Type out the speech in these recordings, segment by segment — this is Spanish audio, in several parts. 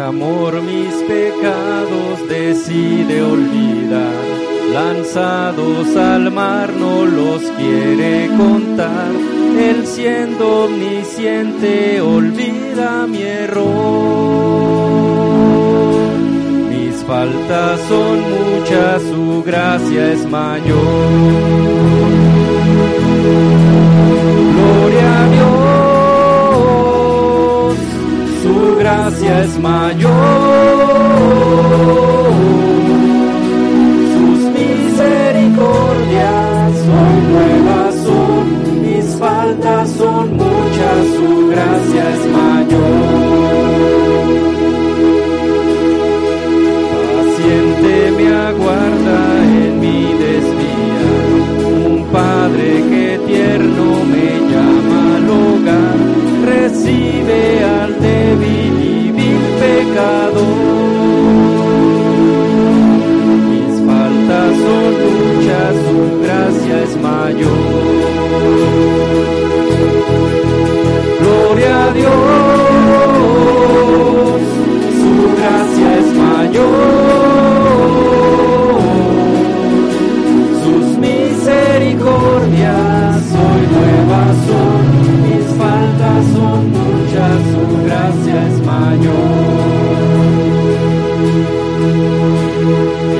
Amor mis pecados decide olvidar, lanzados al mar no los quiere contar, él siendo omnisciente olvida mi error. Mis faltas son muchas, su gracia es mayor. Gloria a Dios gracia es mayor. Sus misericordias son nuevas, son mis faltas son muchas, su gracia es mayor. Paciente me aguarda en mi desvía, un padre que tierno me llama al hogar, recibe al Mis faltas son muchas, su gracia es mayor. Gloria a Dios, su gracia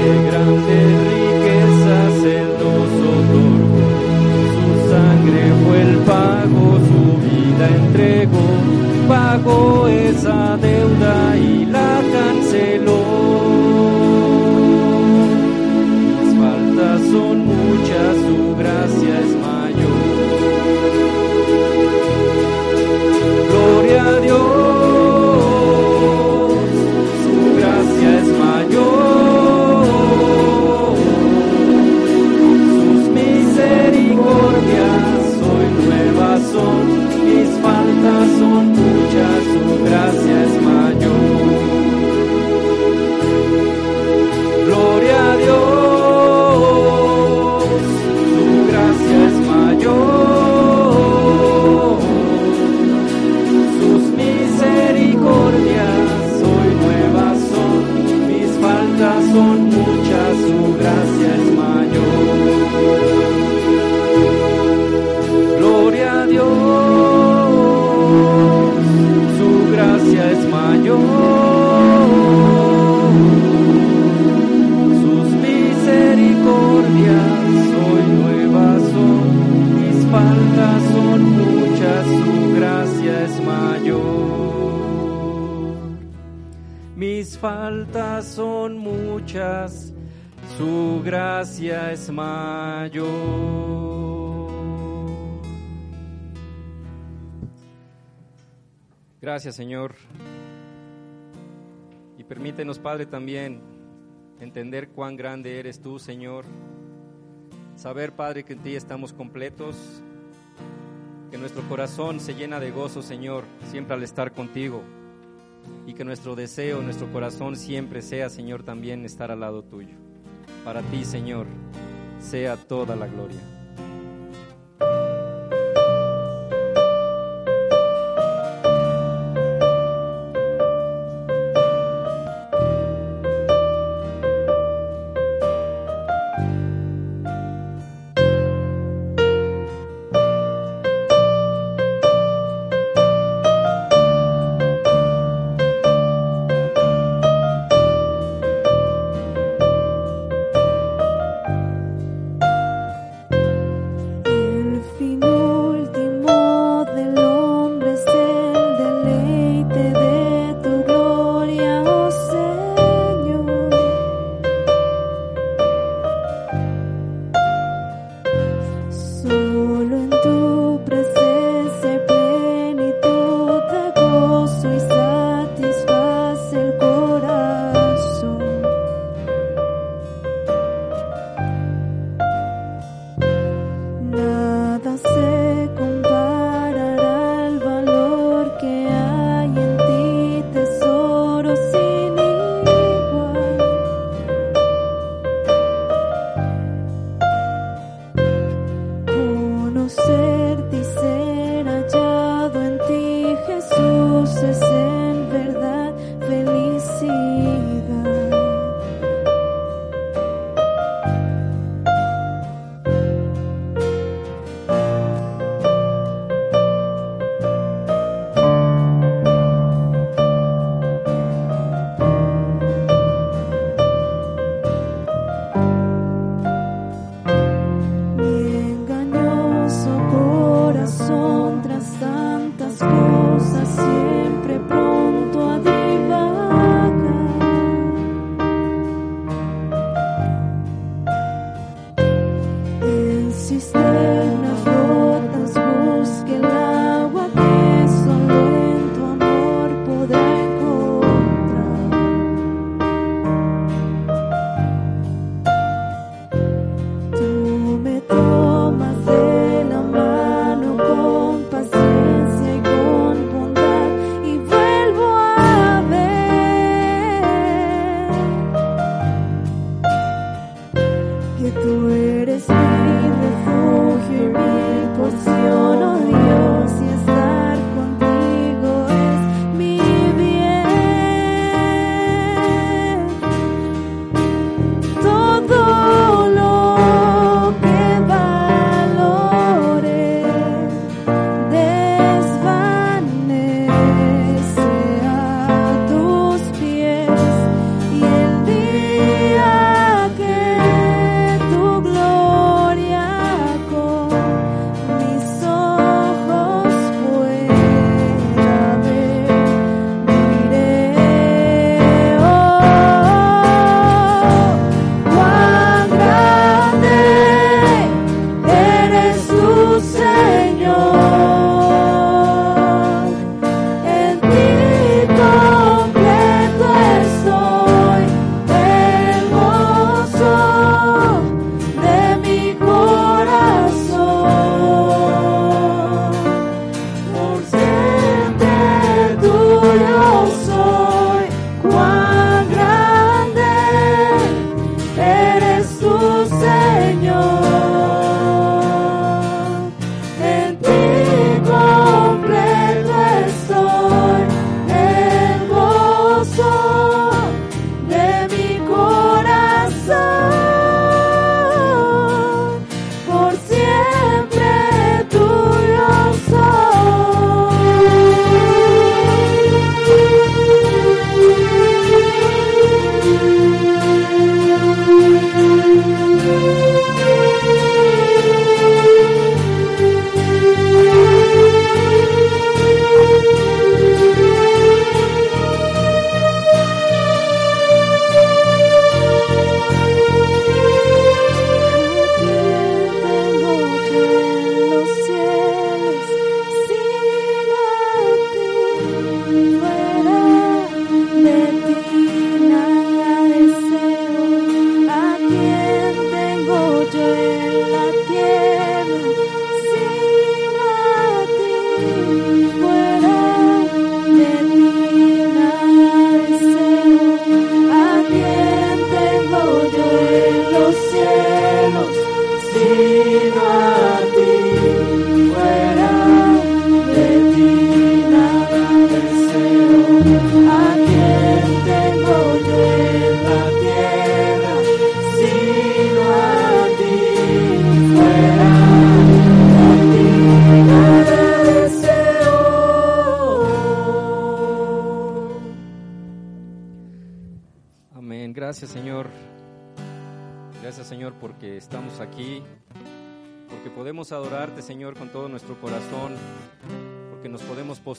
Qué Gracias, Señor. Y permítenos, Padre, también entender cuán grande eres tú, Señor. Saber, Padre, que en ti estamos completos, que nuestro corazón se llena de gozo, Señor, siempre al estar contigo. Y que nuestro deseo, nuestro corazón siempre sea, Señor, también estar al lado tuyo. Para ti, Señor, sea toda la gloria.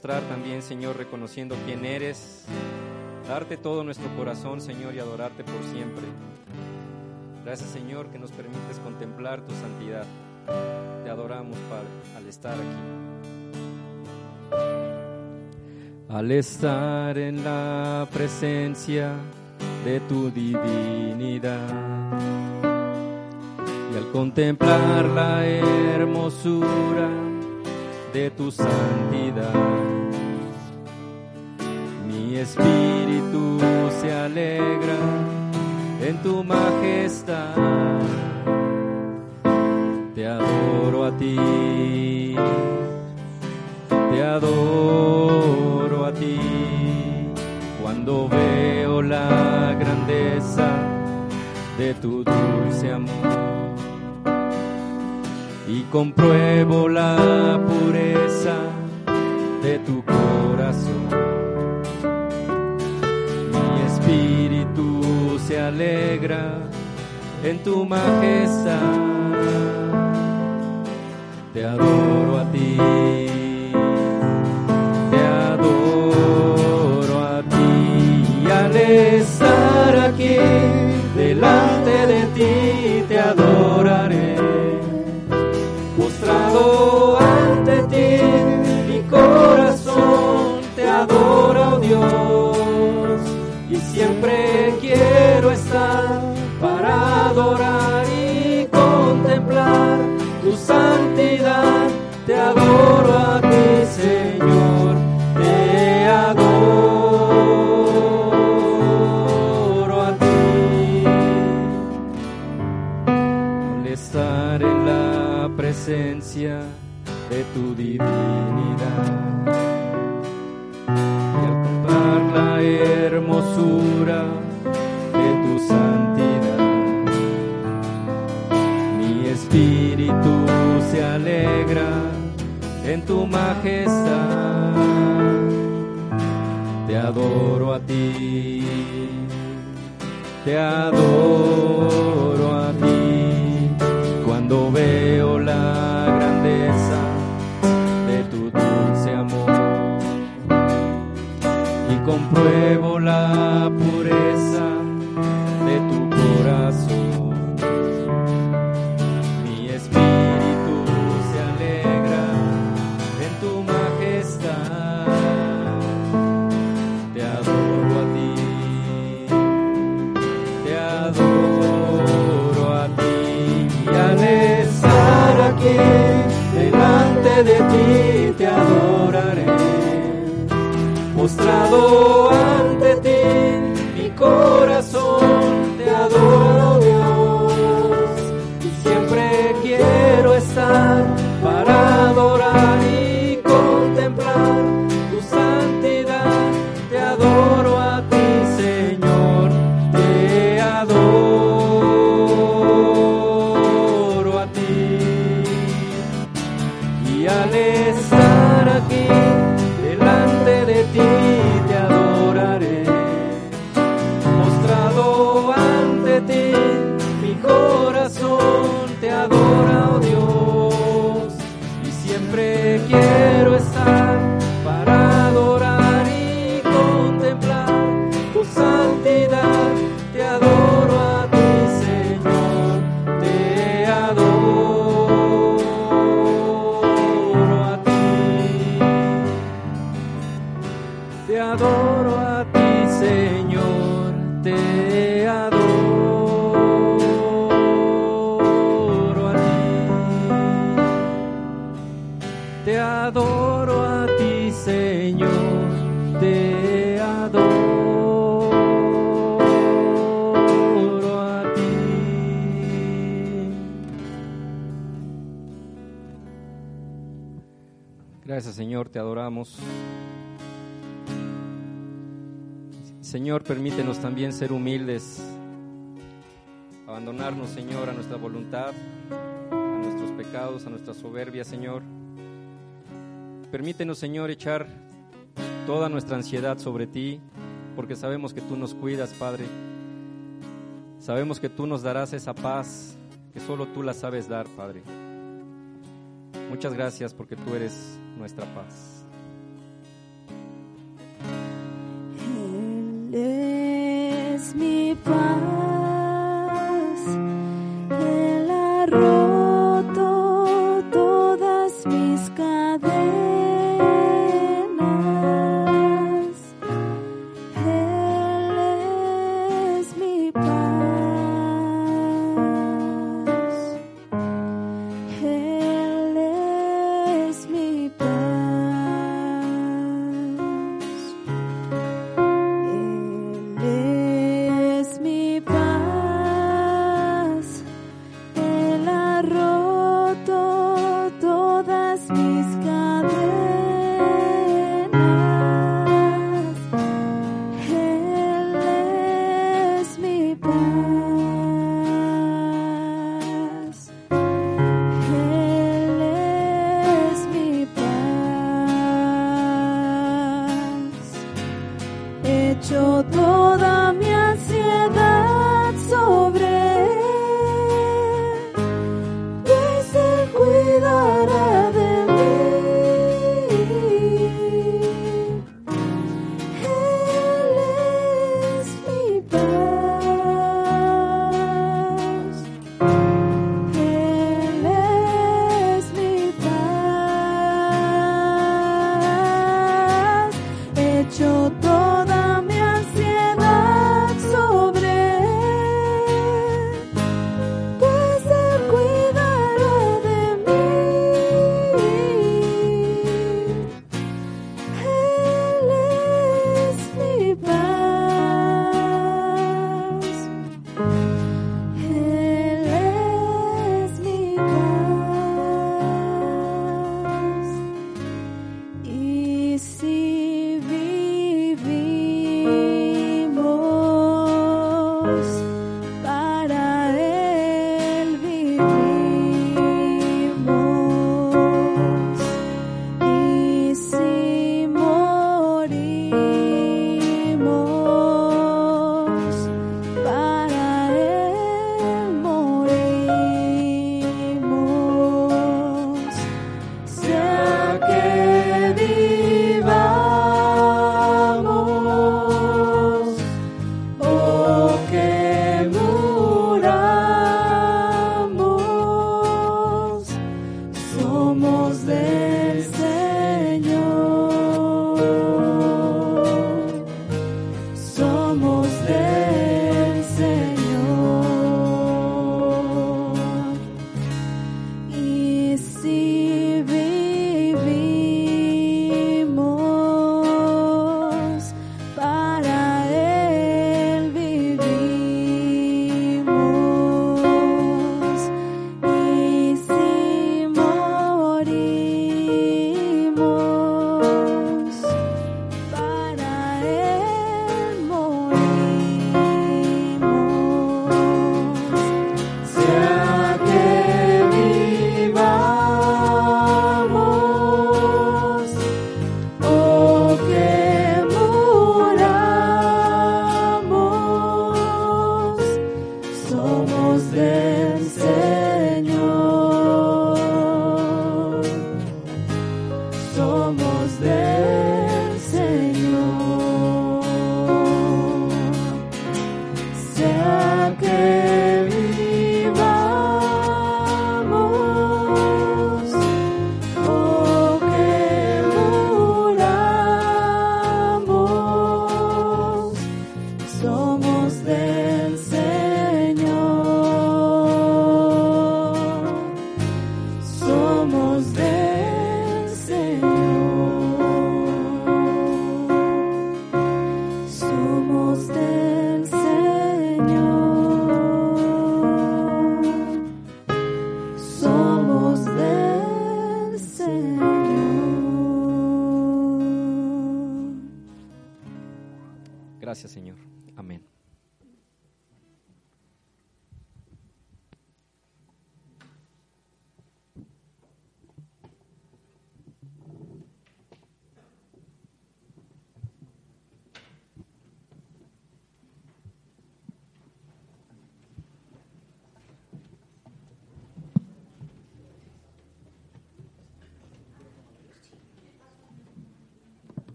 También, Señor, reconociendo quién eres, darte todo nuestro corazón, Señor, y adorarte por siempre. Gracias, Señor, que nos permites contemplar tu santidad. Te adoramos, Padre, al estar aquí. Al estar en la presencia de tu divinidad al contemplar la hermosura de tu santidad, mi espíritu se alegra en tu majestad. Te adoro a ti, te adoro a ti. Cuando veo la grandeza de tu dulce amor y compruebo la pureza de tu corazón. Mi espíritu se alegra en tu majestad. Te adoro a ti. Te adoro a ti. Y de tu divinidad y al comprar la hermosura de tu santidad. Mi espíritu se alegra en tu majestad. Te adoro a ti te adoro y compruebo la pureza de tu corazón. Mi espíritu se alegra en tu majestad. Te adoro a ti te adoro a ti y al estar aquí delante de ti te adoraré postrado Señor, te adoramos. Señor, permítenos también ser humildes, abandonarnos, Señor, a nuestra voluntad, a nuestros pecados, a nuestra soberbia, Señor. Permítenos, Señor, echar toda nuestra ansiedad sobre ti, porque sabemos que tú nos cuidas, Padre. Sabemos que tú nos darás esa paz que solo tú la sabes dar, Padre. Muchas gracias porque tú eres nuestra paz. Él es mi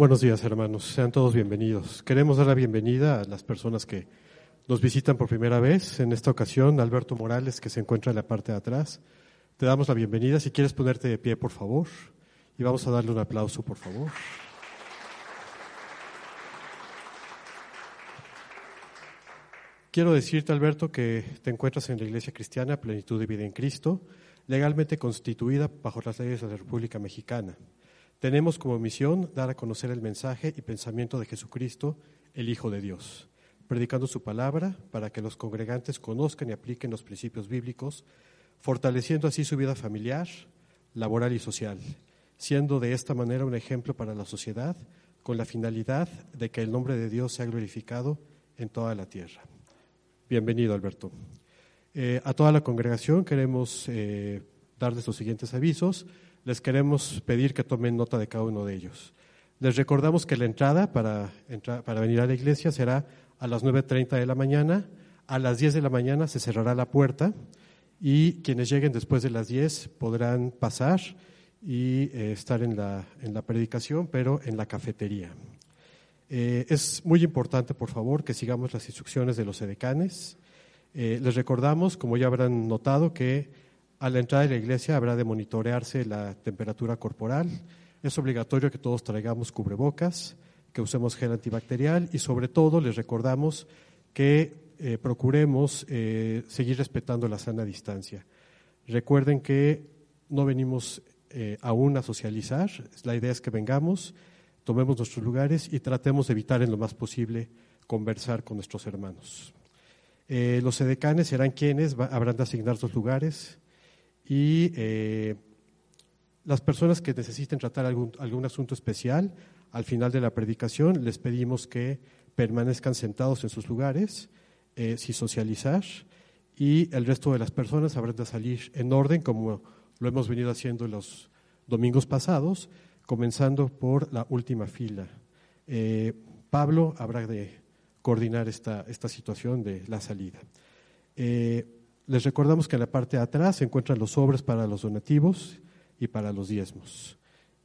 Buenos días, hermanos. Sean todos bienvenidos. Queremos dar la bienvenida a las personas que nos visitan por primera vez. En esta ocasión, Alberto Morales, que se encuentra en la parte de atrás. Te damos la bienvenida. Si quieres ponerte de pie, por favor. Y vamos a darle un aplauso, por favor. Quiero decirte, Alberto, que te encuentras en la Iglesia Cristiana Plenitud de Vida en Cristo, legalmente constituida bajo las leyes de la República Mexicana. Tenemos como misión dar a conocer el mensaje y pensamiento de Jesucristo, el Hijo de Dios, predicando su palabra para que los congregantes conozcan y apliquen los principios bíblicos, fortaleciendo así su vida familiar, laboral y social, siendo de esta manera un ejemplo para la sociedad con la finalidad de que el nombre de Dios sea glorificado en toda la tierra. Bienvenido, Alberto. Eh, a toda la congregación queremos eh, darles los siguientes avisos. Les queremos pedir que tomen nota de cada uno de ellos. Les recordamos que la entrada para, para venir a la iglesia será a las 9.30 de la mañana. A las 10 de la mañana se cerrará la puerta y quienes lleguen después de las 10 podrán pasar y eh, estar en la, en la predicación, pero en la cafetería. Eh, es muy importante, por favor, que sigamos las instrucciones de los edecanes. Eh, les recordamos, como ya habrán notado, que a la entrada de la iglesia habrá de monitorearse la temperatura corporal. Es obligatorio que todos traigamos cubrebocas, que usemos gel antibacterial y sobre todo les recordamos que eh, procuremos eh, seguir respetando la sana distancia. Recuerden que no venimos eh, aún a socializar, la idea es que vengamos, tomemos nuestros lugares y tratemos de evitar en lo más posible conversar con nuestros hermanos. Eh, los edecanes serán quienes habrán de asignar los lugares y eh, las personas que necesiten tratar algún, algún asunto especial, al final de la predicación les pedimos que permanezcan sentados en sus lugares, eh, sin socializar, y el resto de las personas habrán de salir en orden, como lo hemos venido haciendo en los domingos pasados, comenzando por la última fila. Eh, Pablo habrá de coordinar esta, esta situación de la salida. Eh, les recordamos que en la parte de atrás se encuentran los sobres para los donativos y para los diezmos.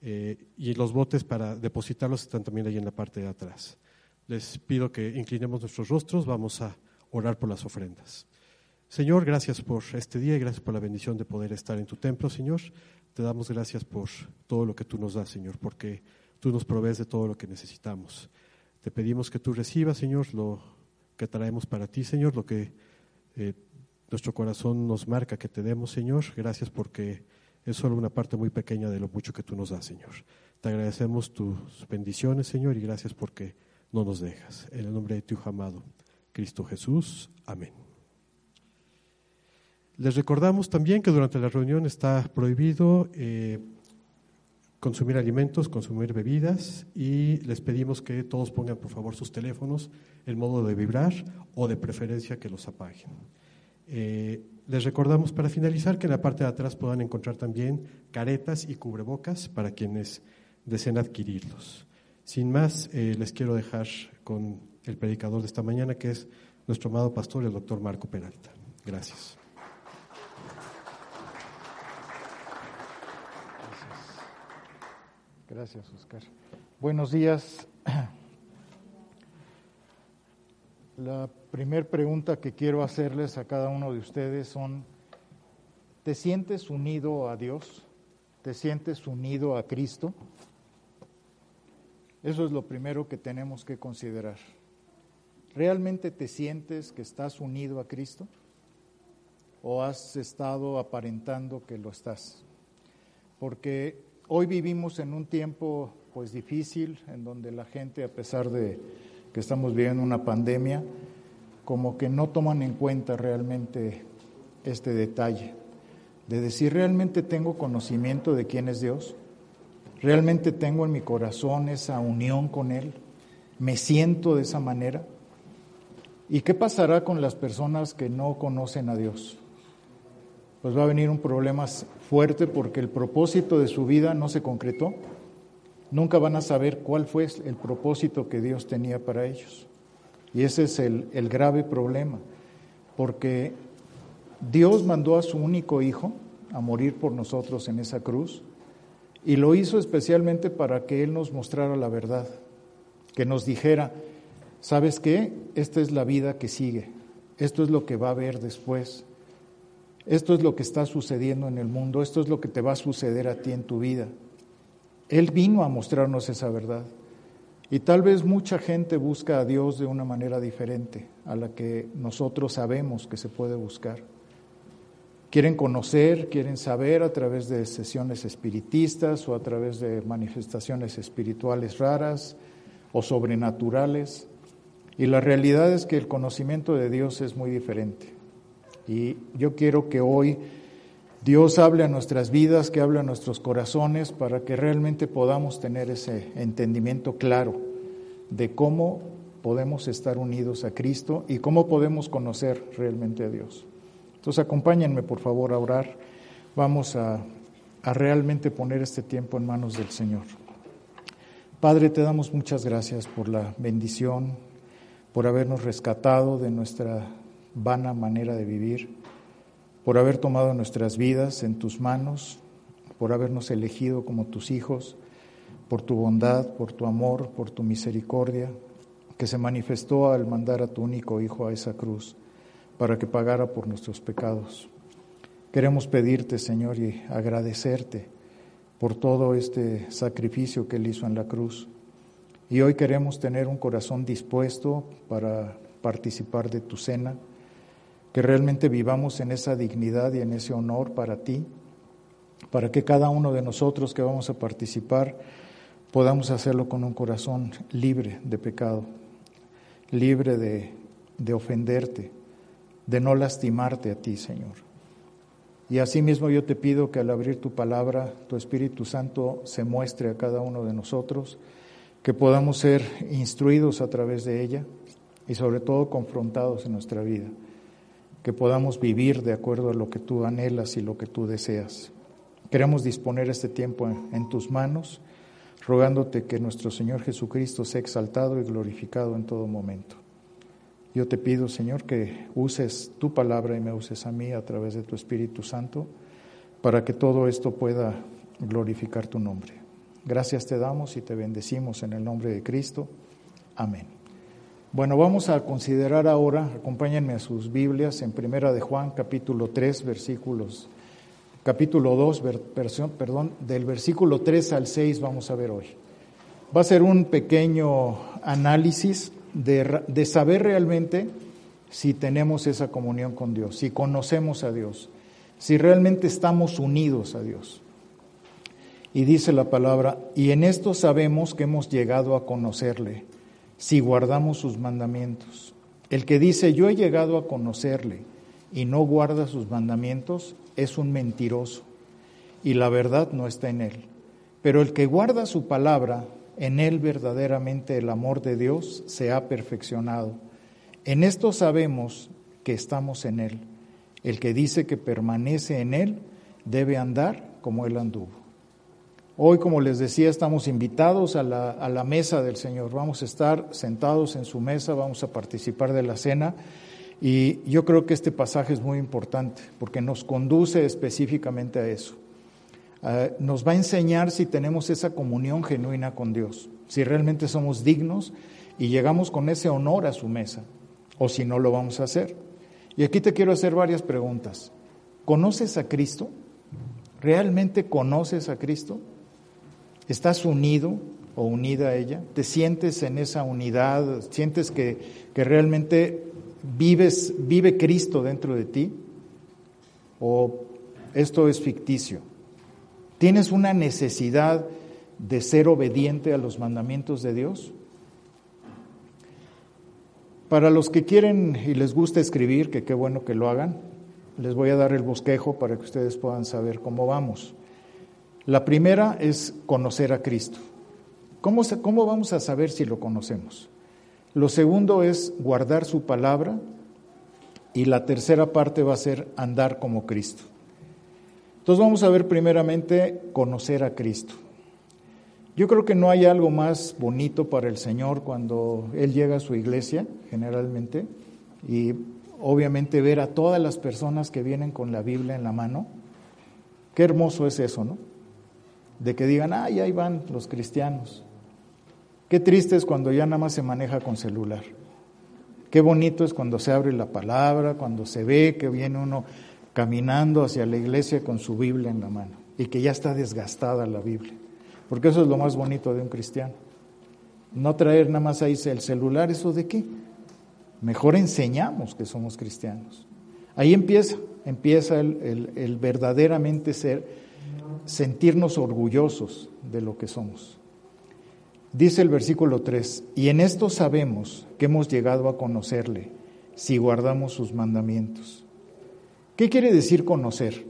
Eh, y los botes para depositarlos están también ahí en la parte de atrás. Les pido que inclinemos nuestros rostros, vamos a orar por las ofrendas. Señor, gracias por este día y gracias por la bendición de poder estar en tu templo, Señor. Te damos gracias por todo lo que tú nos das, Señor, porque tú nos provees de todo lo que necesitamos. Te pedimos que tú recibas, Señor, lo que traemos para ti, Señor, lo que eh, nuestro corazón nos marca que te demos, Señor. Gracias porque es solo una parte muy pequeña de lo mucho que tú nos das, Señor. Te agradecemos tus bendiciones, Señor, y gracias porque no nos dejas. En el nombre de tu amado, Cristo Jesús. Amén. Les recordamos también que durante la reunión está prohibido eh, consumir alimentos, consumir bebidas y les pedimos que todos pongan por favor sus teléfonos en modo de vibrar o de preferencia que los apaguen. Eh, les recordamos para finalizar que en la parte de atrás puedan encontrar también caretas y cubrebocas para quienes deseen adquirirlos. Sin más, eh, les quiero dejar con el predicador de esta mañana, que es nuestro amado pastor, el doctor Marco Peralta. Gracias. Gracias, Oscar. Buenos días. La primera pregunta que quiero hacerles a cada uno de ustedes son, ¿te sientes unido a Dios? ¿Te sientes unido a Cristo? Eso es lo primero que tenemos que considerar. ¿Realmente te sientes que estás unido a Cristo? ¿O has estado aparentando que lo estás? Porque hoy vivimos en un tiempo pues difícil, en donde la gente, a pesar de que estamos viviendo una pandemia, como que no toman en cuenta realmente este detalle, de decir, ¿realmente tengo conocimiento de quién es Dios? ¿Realmente tengo en mi corazón esa unión con Él? ¿Me siento de esa manera? ¿Y qué pasará con las personas que no conocen a Dios? Pues va a venir un problema fuerte porque el propósito de su vida no se concretó. Nunca van a saber cuál fue el propósito que Dios tenía para ellos. Y ese es el, el grave problema, porque Dios mandó a su único hijo a morir por nosotros en esa cruz y lo hizo especialmente para que Él nos mostrara la verdad, que nos dijera, ¿sabes qué? Esta es la vida que sigue, esto es lo que va a haber después, esto es lo que está sucediendo en el mundo, esto es lo que te va a suceder a ti en tu vida. Él vino a mostrarnos esa verdad. Y tal vez mucha gente busca a Dios de una manera diferente a la que nosotros sabemos que se puede buscar. Quieren conocer, quieren saber a través de sesiones espiritistas o a través de manifestaciones espirituales raras o sobrenaturales. Y la realidad es que el conocimiento de Dios es muy diferente. Y yo quiero que hoy Dios hable a nuestras vidas, que hable a nuestros corazones para que realmente podamos tener ese entendimiento claro de cómo podemos estar unidos a Cristo y cómo podemos conocer realmente a Dios. Entonces acompáñenme por favor a orar. Vamos a, a realmente poner este tiempo en manos del Señor. Padre, te damos muchas gracias por la bendición, por habernos rescatado de nuestra vana manera de vivir, por haber tomado nuestras vidas en tus manos, por habernos elegido como tus hijos, por tu bondad, por tu amor, por tu misericordia, que se manifestó al mandar a tu único Hijo a esa cruz para que pagara por nuestros pecados. Queremos pedirte, Señor, y agradecerte por todo este sacrificio que Él hizo en la cruz. Y hoy queremos tener un corazón dispuesto para participar de tu cena, que realmente vivamos en esa dignidad y en ese honor para ti, para que cada uno de nosotros que vamos a participar podamos hacerlo con un corazón libre de pecado, libre de, de ofenderte, de no lastimarte a ti, Señor. Y asimismo yo te pido que al abrir tu palabra, tu Espíritu Santo se muestre a cada uno de nosotros, que podamos ser instruidos a través de ella y sobre todo confrontados en nuestra vida, que podamos vivir de acuerdo a lo que tú anhelas y lo que tú deseas. Queremos disponer este tiempo en, en tus manos, rogándote que nuestro Señor Jesucristo sea exaltado y glorificado en todo momento. Yo te pido, Señor, que uses tu palabra y me uses a mí a través de tu Espíritu Santo para que todo esto pueda glorificar tu nombre. Gracias te damos y te bendecimos en el nombre de Cristo. Amén. Bueno, vamos a considerar ahora, acompáñenme a sus Biblias en Primera de Juan, capítulo 3, versículos, capítulo 2, versión, perdón, del versículo 3 al 6 vamos a ver hoy. Va a ser un pequeño análisis de, de saber realmente si tenemos esa comunión con Dios, si conocemos a Dios, si realmente estamos unidos a Dios. Y dice la palabra, y en esto sabemos que hemos llegado a conocerle, si guardamos sus mandamientos. El que dice, yo he llegado a conocerle y no guarda sus mandamientos, es un mentiroso, y la verdad no está en él. Pero el que guarda su palabra, en él verdaderamente el amor de Dios se ha perfeccionado. En esto sabemos que estamos en él. El que dice que permanece en él debe andar como él anduvo. Hoy, como les decía, estamos invitados a la, mesa del Señor. Vamos a estar sentados en su mesa, vamos a participar de la cena. Y yo creo que este pasaje es muy importante porque nos conduce específicamente a eso. Uh, nos va a enseñar si tenemos esa comunión genuina con Dios, si realmente somos dignos y llegamos con ese honor a su mesa, o si no lo vamos a hacer. Y aquí te quiero hacer varias preguntas. ¿Conoces a Cristo? ¿Realmente conoces a Cristo? ¿Estás unido o unida a ella? ¿Te sientes en esa unidad? ¿Sientes que, que realmente vives, vive Cristo dentro de ti? ¿O esto es ficticio? ¿Tienes una necesidad de ser obediente a los mandamientos de Dios? Para los que quieren y les gusta escribir, que qué bueno que lo hagan, les voy a dar el bosquejo para que ustedes puedan saber cómo vamos. La primera es conocer a Cristo. ¿Cómo, ¿Cómo vamos a saber si lo conocemos? Lo segundo es guardar su palabra y la tercera parte va a ser andar como Cristo. Entonces vamos a ver primeramente conocer a Cristo. Yo creo que no hay algo más bonito para el Señor cuando Él llega a su iglesia, generalmente, y obviamente ver a todas las personas que vienen con la Biblia en la mano. Qué hermoso es eso, ¿no? De que digan, ay, ahí van los cristianos. Qué triste es cuando ya nada más se maneja con celular. Qué bonito es cuando se abre la palabra, cuando se ve que viene uno caminando hacia la iglesia con su Biblia en la mano y que ya está desgastada la Biblia. Porque eso es lo más bonito de un cristiano. No traer nada más ahí el celular, ¿eso de qué? Mejor enseñamos que somos cristianos. Ahí empieza, empieza el, el- el verdaderamente ser, sentirnos orgullosos de lo que somos. Dice el versículo 3, y en esto sabemos que hemos llegado a conocerle si guardamos sus mandamientos. ¿Qué quiere decir conocer?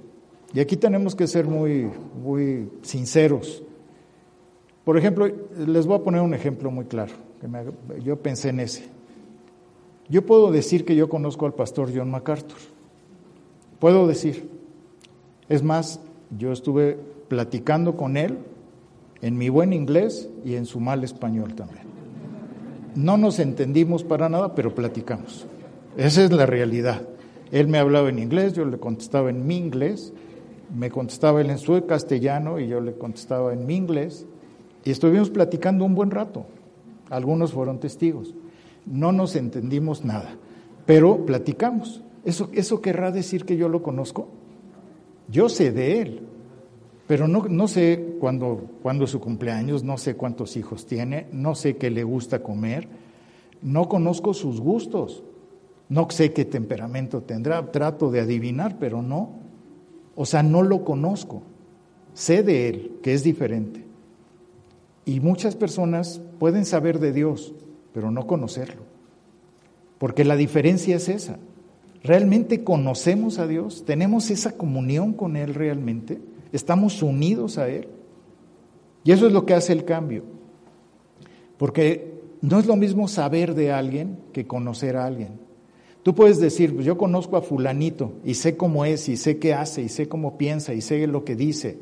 Y aquí tenemos que ser muy, muy sinceros. Por ejemplo, les voy a poner un ejemplo muy claro. Que me- yo pensé en ese. Yo puedo decir que yo conozco al pastor John MacArthur. Puedo decir. Es más, yo estuve platicando con él en mi buen inglés y en su mal español también. No nos entendimos para nada, pero platicamos. Esa es la realidad. Él me hablaba en inglés, yo le contestaba en mi inglés, me contestaba él en su castellano y yo le contestaba en mi inglés. Y estuvimos platicando un buen rato. Algunos fueron testigos. No nos entendimos nada, pero platicamos. ¿Eso, eso querrá decir que yo lo conozco? Yo sé de él, pero no, no sé cuándo cuándo es su cumpleaños, no sé cuántos hijos tiene, no sé qué le gusta comer, no conozco sus gustos, no sé qué temperamento tendrá, trato de adivinar, pero no. O sea, no lo conozco. Sé de él, que es diferente. Y muchas personas pueden saber de Dios, pero no conocerlo. Porque la diferencia es esa. ¿Realmente conocemos a Dios? ¿Tenemos esa comunión con Él realmente? ¿Estamos unidos a Él? Y eso es lo que hace el cambio. Porque no es lo mismo saber de alguien que conocer a alguien. Tú puedes decir, pues yo conozco a fulanito y sé cómo es y sé qué hace y sé cómo piensa y sé lo que dice.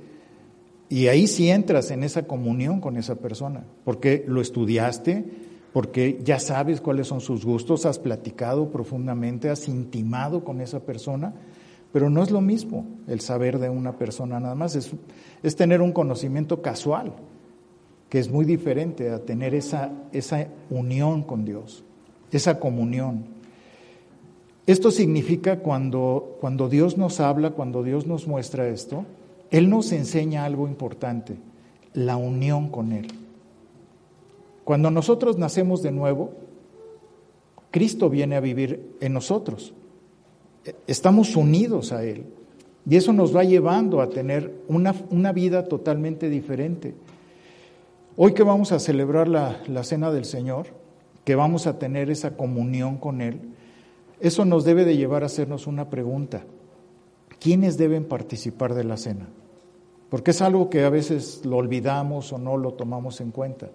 Y ahí sí entras en esa comunión con esa persona, porque lo estudiaste, porque ya sabes cuáles son sus gustos, has platicado profundamente, has intimado con esa persona, pero no es lo mismo el saber de una persona nada más, es, es tener un conocimiento casual, que es muy diferente a tener esa, esa unión con Dios, esa comunión. Esto significa cuando, cuando Dios nos habla, cuando Dios nos muestra esto, Él nos enseña algo importante, la unión con Él. Cuando nosotros nacemos de nuevo, Cristo viene a vivir en nosotros. Estamos unidos a Él. Y eso nos va llevando a tener una, una vida totalmente diferente. Hoy que vamos a celebrar la, la cena del Señor, que vamos a tener esa comunión con Él, eso nos debe de llevar a hacernos una pregunta. ¿Quiénes deben participar de la cena? Porque es algo que a veces lo olvidamos o no lo tomamos en cuenta.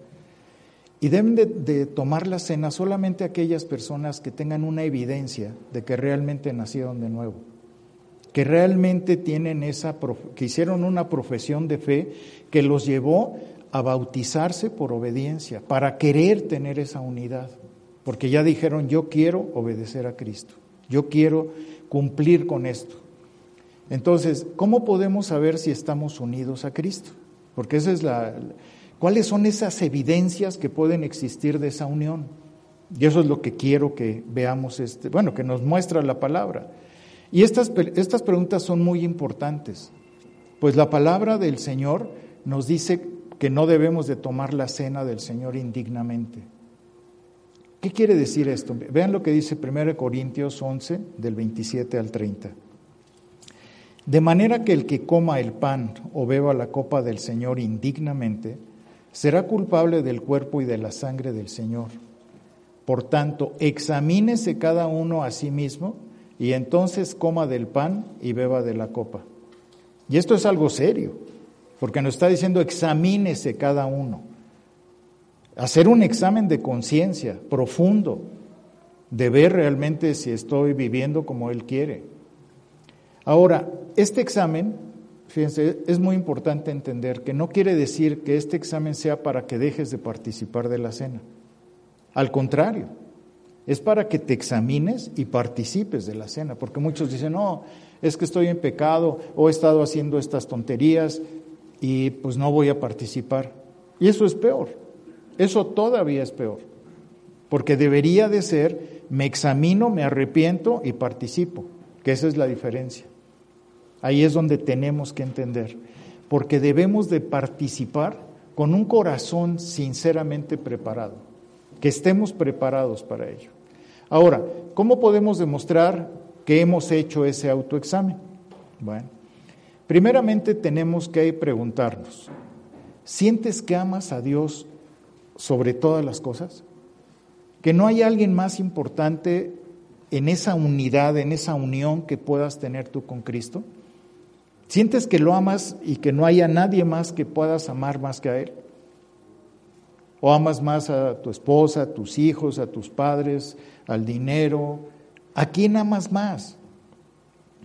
Y deben de, tomar la cena solamente aquellas personas que tengan una evidencia de que realmente nacieron de nuevo, que realmente tienen esa, que hicieron una profesión de fe que los llevó a bautizarse por obediencia, para querer tener esa unidad, porque ya dijeron, yo quiero obedecer a Cristo, yo quiero cumplir con esto. Entonces, ¿cómo podemos saber si estamos unidos a Cristo? Porque esa es la... ¿Cuáles son esas evidencias que pueden existir de esa unión? Y eso es lo que quiero que veamos, este, bueno, que nos muestra la palabra. Y estas, estas preguntas son muy importantes, pues la palabra del Señor nos dice que no debemos de tomar la cena del Señor indignamente. ¿Qué quiere decir esto? Vean lo que dice 1 Corintios 11, del 27 al 30. De manera que el que coma el pan o beba la copa del Señor indignamente, será culpable del cuerpo y de la sangre del Señor. Por tanto, examínese cada uno a sí mismo y entonces coma del pan y beba de la copa. Y esto es algo serio. porque nos está diciendo examínese cada uno. Hacer un examen de conciencia profundo, de ver realmente si estoy viviendo como Él quiere. Ahora, este examen, fíjense, es muy importante entender que no quiere decir que este examen sea para que dejes de participar de la cena. Al contrario, es para que te examines y participes de la cena, porque muchos dicen, no, es que estoy en pecado o he estado haciendo estas tonterías y pues no voy a participar. Y eso es peor, eso todavía es peor, porque debería de ser, me examino, me arrepiento y participo, que esa es la diferencia. Ahí es donde tenemos que entender, porque debemos de participar con un corazón sinceramente preparado, que estemos preparados para ello. Ahora, ¿cómo podemos demostrar que hemos hecho ese autoexamen? Bueno, primeramente tenemos que preguntarnos, ¿sientes que amas a Dios sobre todas las cosas? ¿Que no hay alguien más importante en esa unidad, en esa unión que puedas tener tú con Cristo? ¿Sientes que lo amas y que no haya nadie más que puedas amar más que a Él? ¿O amas más a tu esposa, a tus hijos, a tus padres, al dinero? ¿A quién amas más?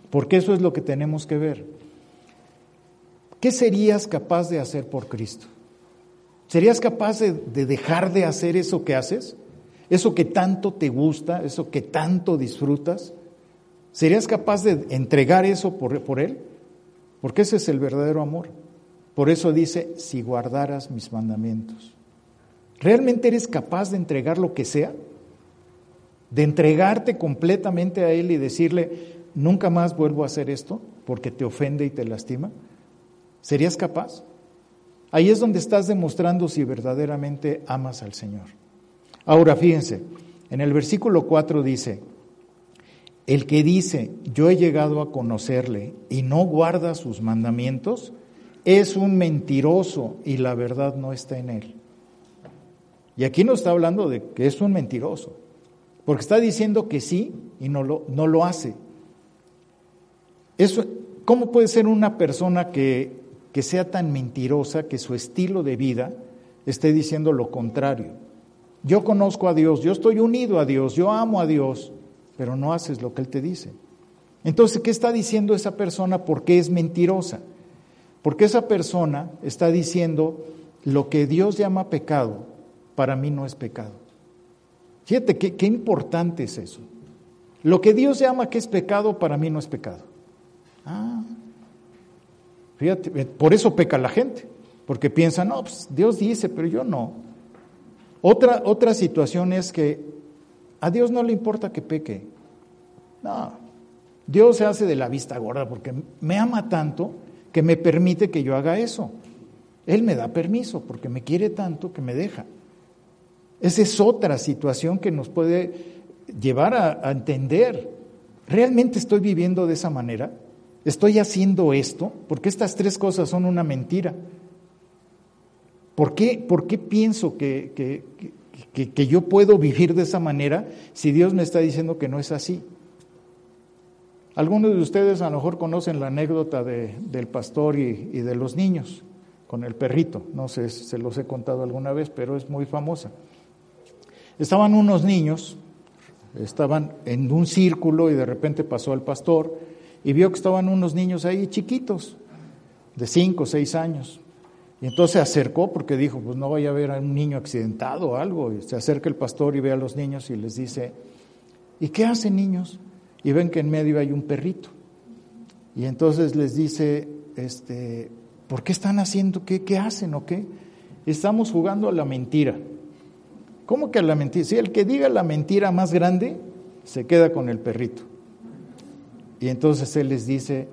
Porque eso es lo que tenemos que ver. ¿Qué serías capaz de hacer por Cristo? ¿Serías capaz de, de, dejar de hacer eso que haces? ¿Eso que tanto te gusta? ¿Eso que tanto disfrutas? ¿Serías capaz de entregar eso por, por Él? Porque ese es el verdadero amor. Por eso dice, si guardaras mis mandamientos. ¿Realmente eres capaz de entregar lo que sea? De entregarte completamente a Él y decirle, nunca más vuelvo a hacer esto porque te ofende y te lastima? ¿Serías capaz? Ahí es donde estás demostrando si verdaderamente amas al Señor. Ahora fíjense, en el versículo 4 dice, el que dice, yo he llegado a conocerle y no guarda sus mandamientos, es un mentiroso y la verdad no está en él. Y aquí no está hablando de que es un mentiroso, porque está diciendo que sí y no lo, no lo hace. Eso, ¿Cómo puede ser una persona que, que sea tan mentirosa que su estilo de vida esté diciendo lo contrario? Yo conozco a Dios, yo estoy unido a Dios, yo amo a Dios, pero no haces lo que Él te dice. Entonces, ¿qué está diciendo esa persona? ¿Por qué es mentirosa? Porque esa persona está diciendo lo que Dios llama pecado, para mí no es pecado. Fíjate qué, qué importante es eso. Lo que Dios llama que es pecado, para mí no es pecado. Ah, fíjate, por eso peca la gente, porque piensa, no, pues Dios dice, pero yo no. Otra, otra situación es que a Dios no le importa que peque. No, Dios se hace de la vista gorda porque me ama tanto que me permite que yo haga eso. Él me da permiso porque me quiere tanto que me deja. Esa es otra situación que nos puede llevar a, entender, ¿realmente estoy viviendo de esa manera? ¿Estoy haciendo esto? Porque estas tres cosas son una mentira. ¿Por qué, por qué pienso que, que, que, yo puedo vivir de esa manera si Dios me está diciendo que no es así? Algunos de ustedes a lo mejor conocen la anécdota de, del pastor y, de los niños con el perrito. No sé si se los he contado alguna vez, pero es muy famosa. Estaban unos niños, estaban en un círculo y de repente pasó el pastor y vio que estaban unos niños ahí chiquitos, de cinco o seis años. Y entonces se acercó porque dijo, pues no vaya a haber a un niño accidentado o algo. Y se acerca el pastor y ve a los niños y les dice, ¿y qué hacen niños? Y ven que en medio hay un perrito. Y entonces les dice, este, ¿por qué están haciendo? ¿Qué, qué hacen o qué? Estamos jugando a la mentira. ¿Cómo que a la mentira? Si el que diga la mentira más grande se queda con el perrito. Y entonces él les dice,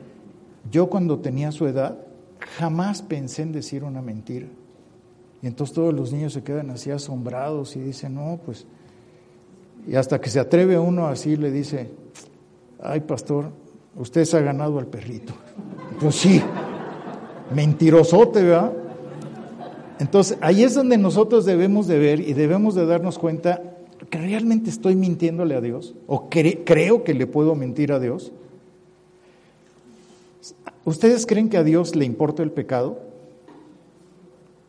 yo cuando tenía su edad jamás pensé en decir una mentira. Y entonces todos los niños se quedan así asombrados y dicen, no, pues, y hasta que se atreve uno así le dice, ay pastor, usted se ha ganado al perrito. Pues sí, mentirosote, ¿verdad? Entonces ahí es donde nosotros debemos de ver y debemos de darnos cuenta que realmente estoy mintiéndole a Dios o cre creo que le puedo mentir a Dios. ¿Ustedes creen que a Dios le importa el pecado?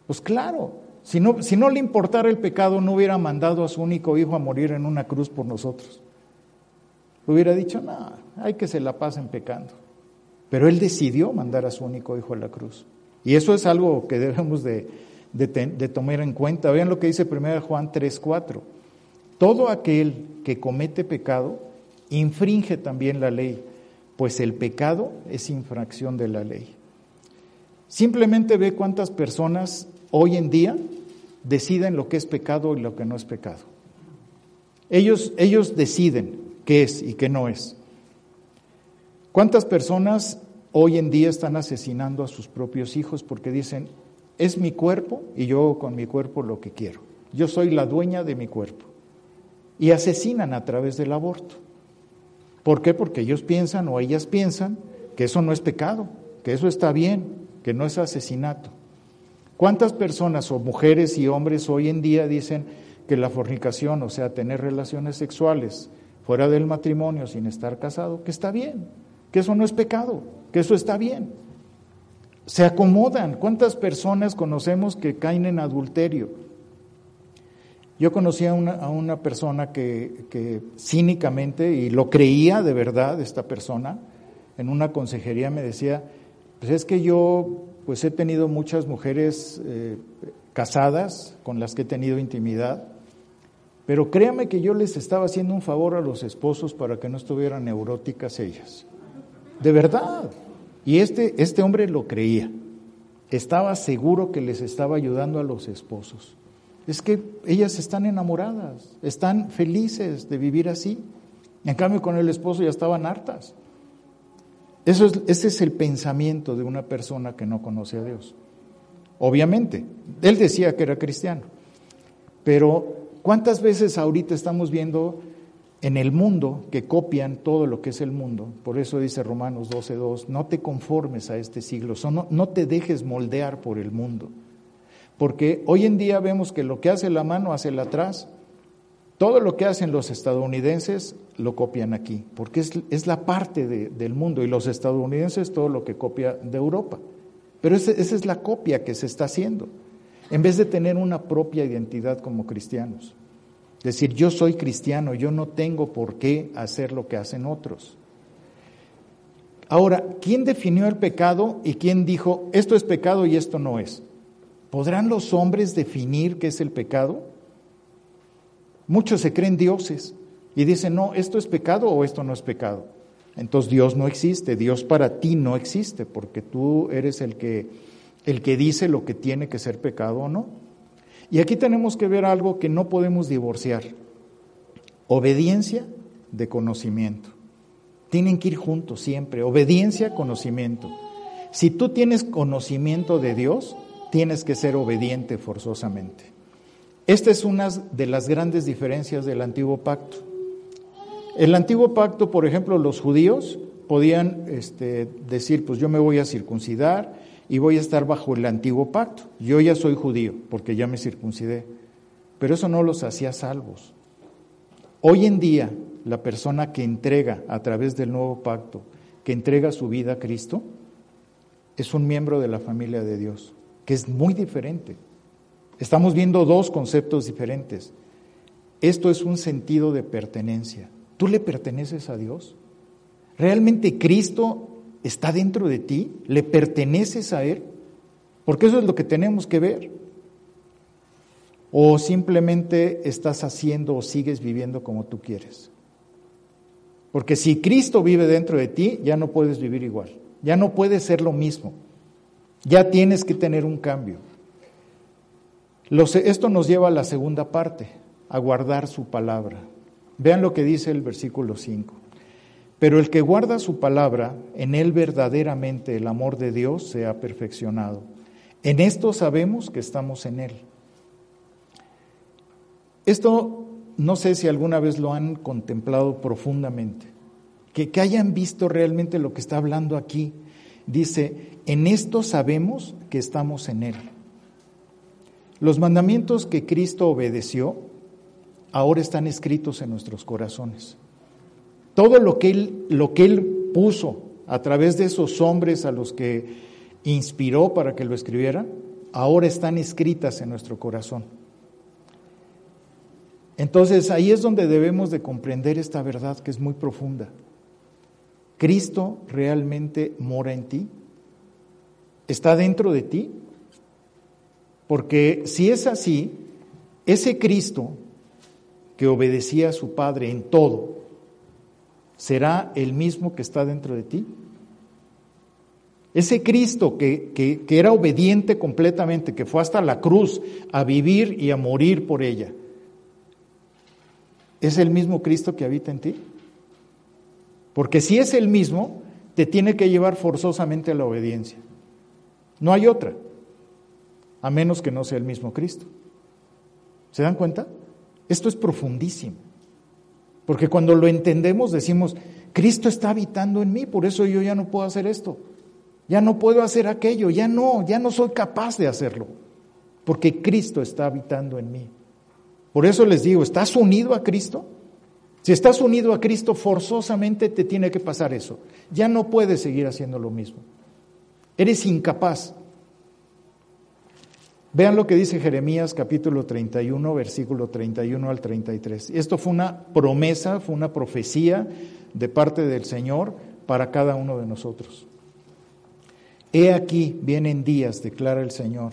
Pues claro, si no, le importara el pecado, no hubiera mandado a su único hijo a morir en una cruz por nosotros. Hubiera dicho, no, hay que se la pasen pecando. Pero él decidió mandar a su único hijo a la cruz. Y eso es algo que debemos de, de, de tomar en cuenta. Vean lo que dice 1 Juan 3:4. Todo aquel que comete pecado infringe también la ley, pues el pecado es infracción de la ley. Simplemente ve cuántas personas hoy en día deciden lo que es pecado y lo que no es pecado. Ellos, ellos deciden qué es y qué no es. ¿Cuántas personas hoy en día están asesinando a sus propios hijos porque dicen, es mi cuerpo y yo con mi cuerpo lo que quiero? Yo soy la dueña de mi cuerpo. Y asesinan a través del aborto. ¿Por qué? Porque ellos piensan o ellas piensan que eso no es pecado, que eso está bien, que no es asesinato. ¿Cuántas personas o mujeres y hombres hoy en día dicen que la fornicación, o sea, tener relaciones sexuales fuera del matrimonio sin estar casado, que está bien, que eso no es pecado, que eso está bien? Se acomodan. ¿Cuántas personas conocemos que caen en adulterio? Yo conocí a una, a una persona que, que, cínicamente, y lo creía de verdad, esta persona, en una consejería me decía, pues es que yo pues he tenido muchas mujeres eh, casadas con las que he tenido intimidad, pero créame que yo les estaba haciendo un favor a los esposos para que no estuvieran neuróticas ellas. De verdad. Y este, este hombre lo creía. Estaba seguro que les estaba ayudando a los esposos. Es que ellas están enamoradas, están felices de vivir así. En cambio, con el esposo ya estaban hartas. Eso es, ese es el pensamiento de una persona que no conoce a Dios. Obviamente, él decía que era cristiano, pero ¿cuántas veces ahorita estamos viendo en el mundo que copian todo lo que es el mundo? Por eso dice Romanos 12.2, no te conformes a este siglo, no, no te dejes moldear por el mundo. Porque hoy en día vemos que lo que hace la mano hace la atrás. Todo lo que hacen los estadounidenses lo copian aquí, porque es, es la parte de, del mundo y los estadounidenses todo lo que copia de Europa. Pero ese, esa es la copia que se está haciendo, en vez de tener una propia identidad como cristianos. Decir, yo soy cristiano, yo no tengo por qué hacer lo que hacen otros. Ahora, ¿quién definió el pecado y quién dijo, esto es pecado y esto no es? ¿Podrán los hombres definir qué es el pecado? Muchos se creen dioses y dicen, no, esto es pecado o esto no es pecado. Entonces Dios no existe, Dios para ti no existe, porque tú eres el que, el que dice lo que tiene que ser pecado o no. Y aquí tenemos que ver algo que no podemos divorciar. Obediencia de conocimiento. Tienen que ir juntos siempre. Obediencia, conocimiento. Si tú tienes conocimiento de Dios, tienes que ser obediente forzosamente. Esta es una de las grandes diferencias del antiguo pacto. El antiguo pacto, por ejemplo, los judíos podían este, decir, pues yo me voy a circuncidar y voy a estar bajo el antiguo pacto. Yo ya soy judío porque ya me circuncidé. Pero eso no los hacía salvos. Hoy en día, la persona que entrega a través del nuevo pacto, que entrega su vida a Cristo, es un miembro de la familia de Dios, que es muy diferente. Estamos viendo dos conceptos diferentes. Esto es un sentido de pertenencia. ¿Tú le perteneces a Dios? ¿Realmente Cristo está dentro de ti? ¿Le perteneces a Él? Porque eso es lo que tenemos que ver. ¿O simplemente estás haciendo o sigues viviendo como tú quieres? Porque si Cristo vive dentro de ti, ya no puedes vivir igual. Ya no puedes ser lo mismo. Ya tienes que tener un cambio esto nos lleva a la segunda parte, a guardar su palabra. Vean lo que dice el versículo 5. Pero el que guarda su palabra, en él verdaderamente el amor de Dios se ha perfeccionado. En esto sabemos que estamos en él. Esto no sé si alguna vez lo han contemplado profundamente, que, que hayan visto realmente lo que está hablando aquí. Dice, en esto sabemos que estamos en él. Los mandamientos que Cristo obedeció ahora están escritos en nuestros corazones. Todo lo que Él, lo que él puso a través de esos hombres a los que inspiró para que lo escribieran, ahora están escritas en nuestro corazón. Entonces ahí es donde debemos de comprender esta verdad que es muy profunda. ¿Cristo realmente mora en ti? ¿Está dentro de ti? Porque si es así, ese Cristo que obedecía a su Padre en todo, ¿será el mismo que está dentro de ti? Ese Cristo que, que, que, era obediente completamente, que fue hasta la cruz a vivir y a morir por ella, ¿es el mismo Cristo que habita en ti? Porque si es el mismo, te tiene que llevar forzosamente a la obediencia. No hay otra, a menos que no sea el mismo Cristo. ¿Se dan cuenta? Esto es profundísimo. Porque cuando lo entendemos decimos, Cristo está habitando en mí, por eso yo ya no puedo hacer esto. Ya no puedo hacer aquello, ya no, ya no soy capaz de hacerlo, porque Cristo está habitando en mí. Por eso les digo, ¿estás unido a Cristo? Si estás unido a Cristo, forzosamente te tiene que pasar eso. Ya no puedes seguir haciendo lo mismo. Eres incapaz. Vean lo que dice Jeremías capítulo 31, versículo 31 al 33. Esto fue una promesa, fue una profecía de parte del Señor para cada uno de nosotros. He aquí, vienen días, declara el Señor,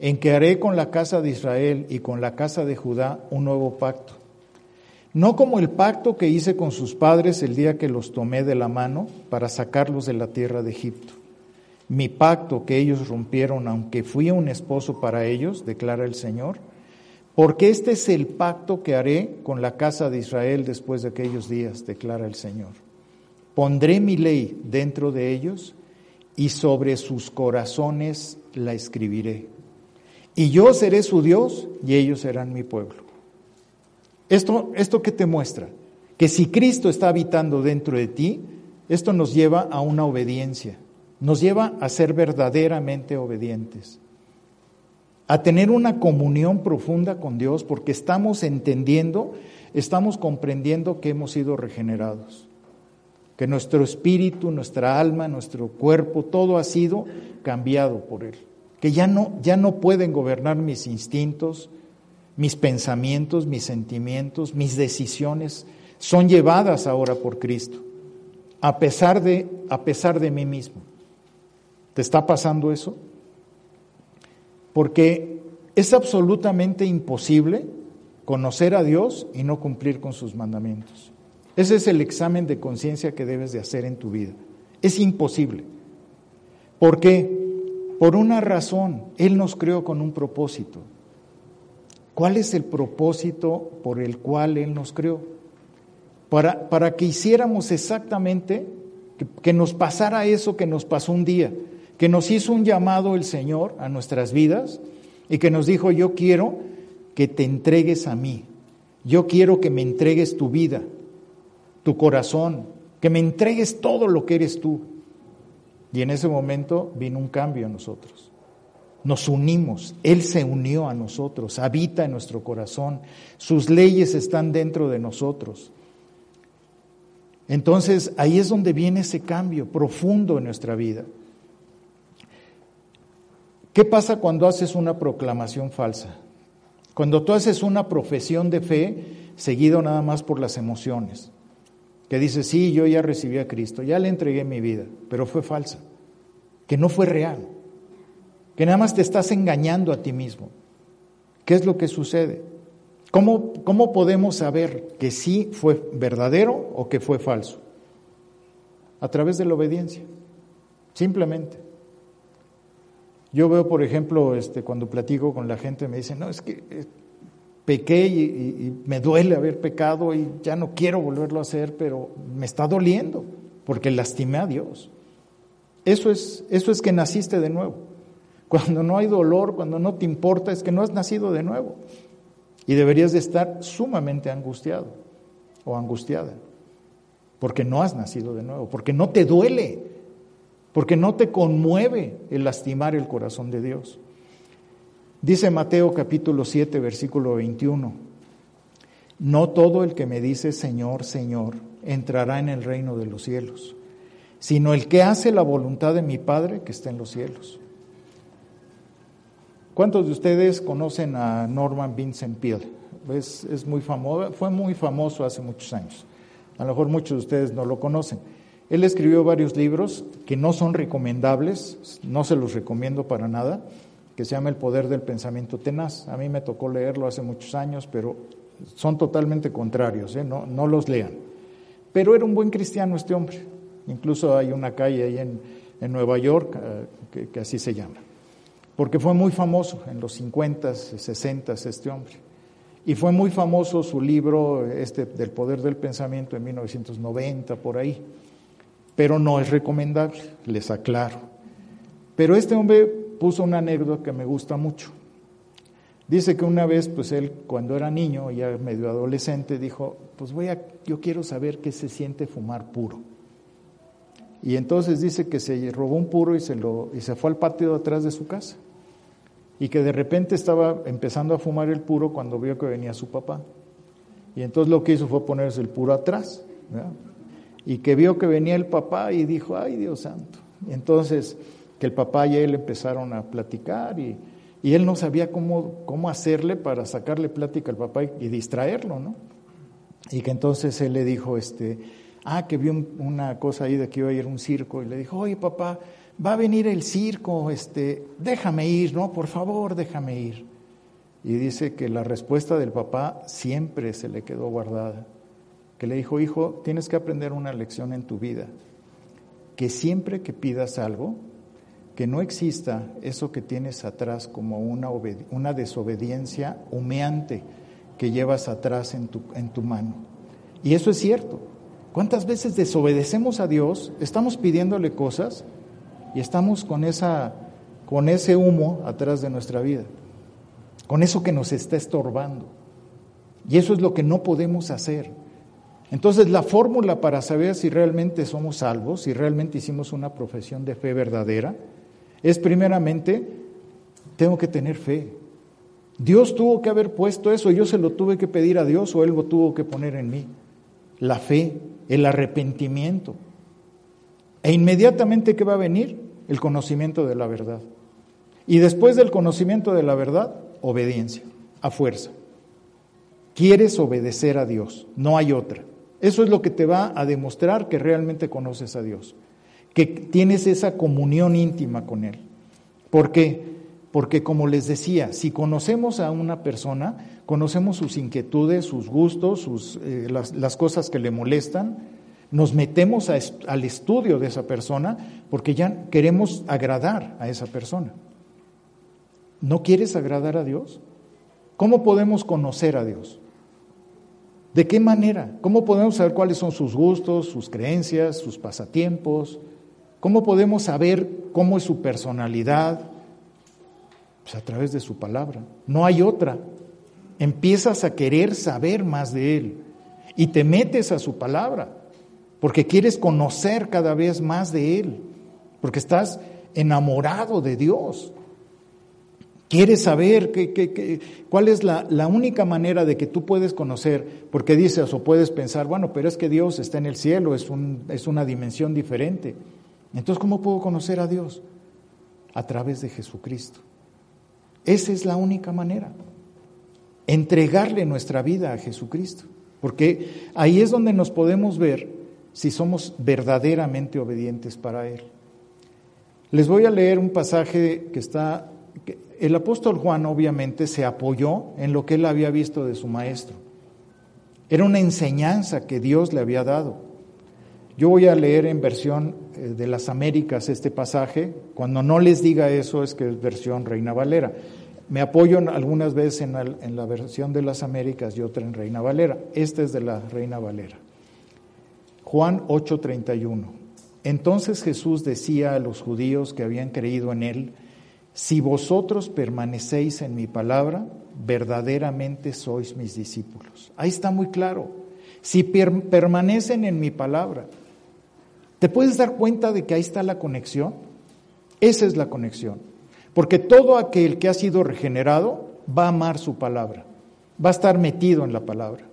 en que haré con la casa de Israel y con la casa de Judá un nuevo pacto. No como el pacto que hice con sus padres el día que los tomé de la mano para sacarlos de la tierra de Egipto. Mi pacto que ellos rompieron, aunque fui un esposo para ellos, declara el Señor, porque este es el pacto que haré con la casa de Israel después de aquellos días, declara el Señor. Pondré mi ley dentro de ellos y sobre sus corazones la escribiré. Y yo seré su Dios y ellos serán mi pueblo. Esto, esto que te muestra, que si Cristo está habitando dentro de ti, esto nos lleva a una obediencia, nos lleva a ser verdaderamente obedientes, a tener una comunión profunda con Dios porque estamos entendiendo, estamos comprendiendo que hemos sido regenerados que nuestro espíritu, nuestra alma, nuestro cuerpo, todo ha sido cambiado por Él. Que ya no, ya no pueden gobernar mis instintos, mis pensamientos, mis sentimientos, mis decisiones, son llevadas ahora por Cristo, a pesar de, a pesar de mí mismo. ¿Te está pasando eso? Porque es absolutamente imposible conocer a Dios y no cumplir con sus mandamientos. Ese es el examen de conciencia que debes de hacer en tu vida. Es imposible. ¿Por qué? Por una razón. Él nos creó con un propósito. ¿Cuál es el propósito por el cual Él nos creó? Para, para que hiciéramos exactamente, que, que nos pasara eso que nos pasó un día, que nos hizo un llamado el Señor a nuestras vidas y que nos dijo, yo quiero que te entregues a mí, yo quiero que me entregues tu vida, tu corazón, que me entregues todo lo que eres tú. Y en ese momento vino un cambio en nosotros. Nos unimos, Él se unió a nosotros, habita en nuestro corazón, sus leyes están dentro de nosotros. Entonces ahí es donde viene ese cambio profundo en nuestra vida. ¿Qué pasa cuando haces una proclamación falsa? Cuando tú haces una profesión de fe seguido nada más por las emociones que dice, sí, yo ya recibí a Cristo, ya le entregué mi vida, pero fue falsa, que no fue real, que nada más te estás engañando a ti mismo. ¿Qué es lo que sucede? ¿Cómo, cómo podemos saber que sí fue verdadero o que fue falso? A través de la obediencia, simplemente. Yo veo, por ejemplo, este, cuando platico con la gente, me dicen, no, es que eh, pequé y, y, me duele haber pecado y ya no quiero volverlo a hacer, pero me está doliendo porque lastimé a Dios. Eso es, eso es que naciste de nuevo. Cuando no hay dolor, cuando no te importa, es que no has nacido de nuevo. Y deberías de estar sumamente angustiado o angustiada, porque no has nacido de nuevo, porque no te duele, porque no te conmueve el lastimar el corazón de Dios. Dice Mateo capítulo 7, versículo 21, no todo el que me dice Señor, Señor, entrará en el reino de los cielos, sino el que hace la voluntad de mi Padre que está en los cielos. ¿Cuántos de ustedes conocen a Norman Vincent Peale? Es, muy famoso, fue muy famoso hace muchos años. A lo mejor muchos de ustedes no lo conocen. Él escribió varios libros que no son recomendables, no se los recomiendo para nada, que se llama El poder del pensamiento tenaz. A mí me tocó leerlo hace muchos años, pero son totalmente contrarios, ¿eh? no, no los lean. Pero era un buen cristiano este hombre. Incluso hay una calle ahí en, en Nueva York eh, que así se llama. Porque fue muy famoso en los 50, 60 este hombre. Y fue muy famoso su libro este del poder del pensamiento en 1990 por ahí. Pero no es recomendable, les aclaro. Pero este hombre puso una anécdota que me gusta mucho. Dice que una vez, pues él cuando era niño, ya medio adolescente, dijo, pues voy a, yo quiero saber qué se siente fumar puro. Y entonces dice que se robó un puro y se, lo, y se fue al patio de atrás de su casa. Y que de repente estaba empezando a fumar el puro cuando vio que venía su papá. Y entonces lo que hizo fue ponerse el puro atrás. Y que vio que venía el papá y dijo, ay Dios santo. Y entonces que el papá y él empezaron a platicar y, y él no sabía cómo, cómo hacerle para sacarle plática al papá y, distraerlo, ¿no? Y que entonces él le dijo, este, ah, que vio un- una cosa ahí de que iba a ir un circo y le dijo, oye papá, va a venir el circo, este, déjame ir, no, por favor, déjame ir. Y dice que la respuesta del papá siempre se le quedó guardada, que le dijo, hijo, tienes que aprender una lección en tu vida, que siempre que pidas algo, que no exista eso que tienes atrás como una, una desobediencia humeante que llevas atrás en tu, en tu mano. Y eso es cierto. ¿Cuántas veces desobedecemos a Dios? Estamos pidiéndole cosas y estamos con, esa, con ese humo atrás de nuestra vida, con eso que nos está estorbando. Y eso es lo que no podemos hacer. Entonces la fórmula para saber si realmente somos salvos, si realmente hicimos una profesión de fe verdadera, es primeramente, tengo que tener fe. Dios tuvo que haber puesto eso, yo se lo tuve que pedir a Dios o Él tuvo que poner en mí. La fe, el arrepentimiento. E inmediatamente, ¿qué va a venir? El conocimiento de la verdad. Y después del conocimiento de la verdad, obediencia, a fuerza. Quieres obedecer a Dios, no hay otra. Eso es lo que te va a demostrar que realmente conoces a Dios, que tienes esa comunión íntima con Él. ¿Por qué? Porque como les decía, si conocemos a una persona, conocemos sus inquietudes, sus gustos, sus, eh, las, las cosas que le molestan, nos metemos al estudio de esa persona porque ya queremos agradar a esa persona. ¿No quieres agradar a Dios? ¿Cómo podemos conocer a Dios? ¿De qué manera? ¿Cómo podemos saber cuáles son sus gustos, sus creencias, sus pasatiempos? ¿Cómo podemos saber cómo es su personalidad? Pues a través de su palabra. No hay otra. Empiezas a querer saber más de Él y te metes a su palabra porque quieres conocer cada vez más de Él, porque estás enamorado de Dios. Quieres saber qué- qué- qué- cuál es la, la única manera de que tú puedes conocer, porque dices o puedes pensar, bueno, pero es que Dios está en el cielo, es, un, es una dimensión diferente. Entonces, ¿cómo puedo conocer a Dios? A través de Jesucristo. Esa es la única manera. Entregarle nuestra vida a Jesucristo. Porque ahí es donde nos podemos ver si somos verdaderamente obedientes para Él. Les voy a leer un pasaje que está... que el apóstol Juan obviamente se apoyó en lo que él había visto de su maestro. Era una enseñanza que Dios le había dado. Yo voy a leer en versión eh, de las Américas este pasaje. Cuando no les diga eso es que es versión Reina Valera. Me apoyo algunas veces en, el- en la versión de las Américas y otra en Reina Valera. Esta es de la Reina Valera. Juan 8:31. Entonces Jesús decía a los judíos que habían creído en él, si vosotros permanecéis en mi palabra, verdaderamente sois mis discípulos. Ahí está muy claro. Si per- permanecen en mi palabra, ¿te puedes dar cuenta de que ahí está la conexión? Esa es la conexión. Porque todo aquel que ha sido regenerado va a amar su palabra, va a estar metido en la palabra,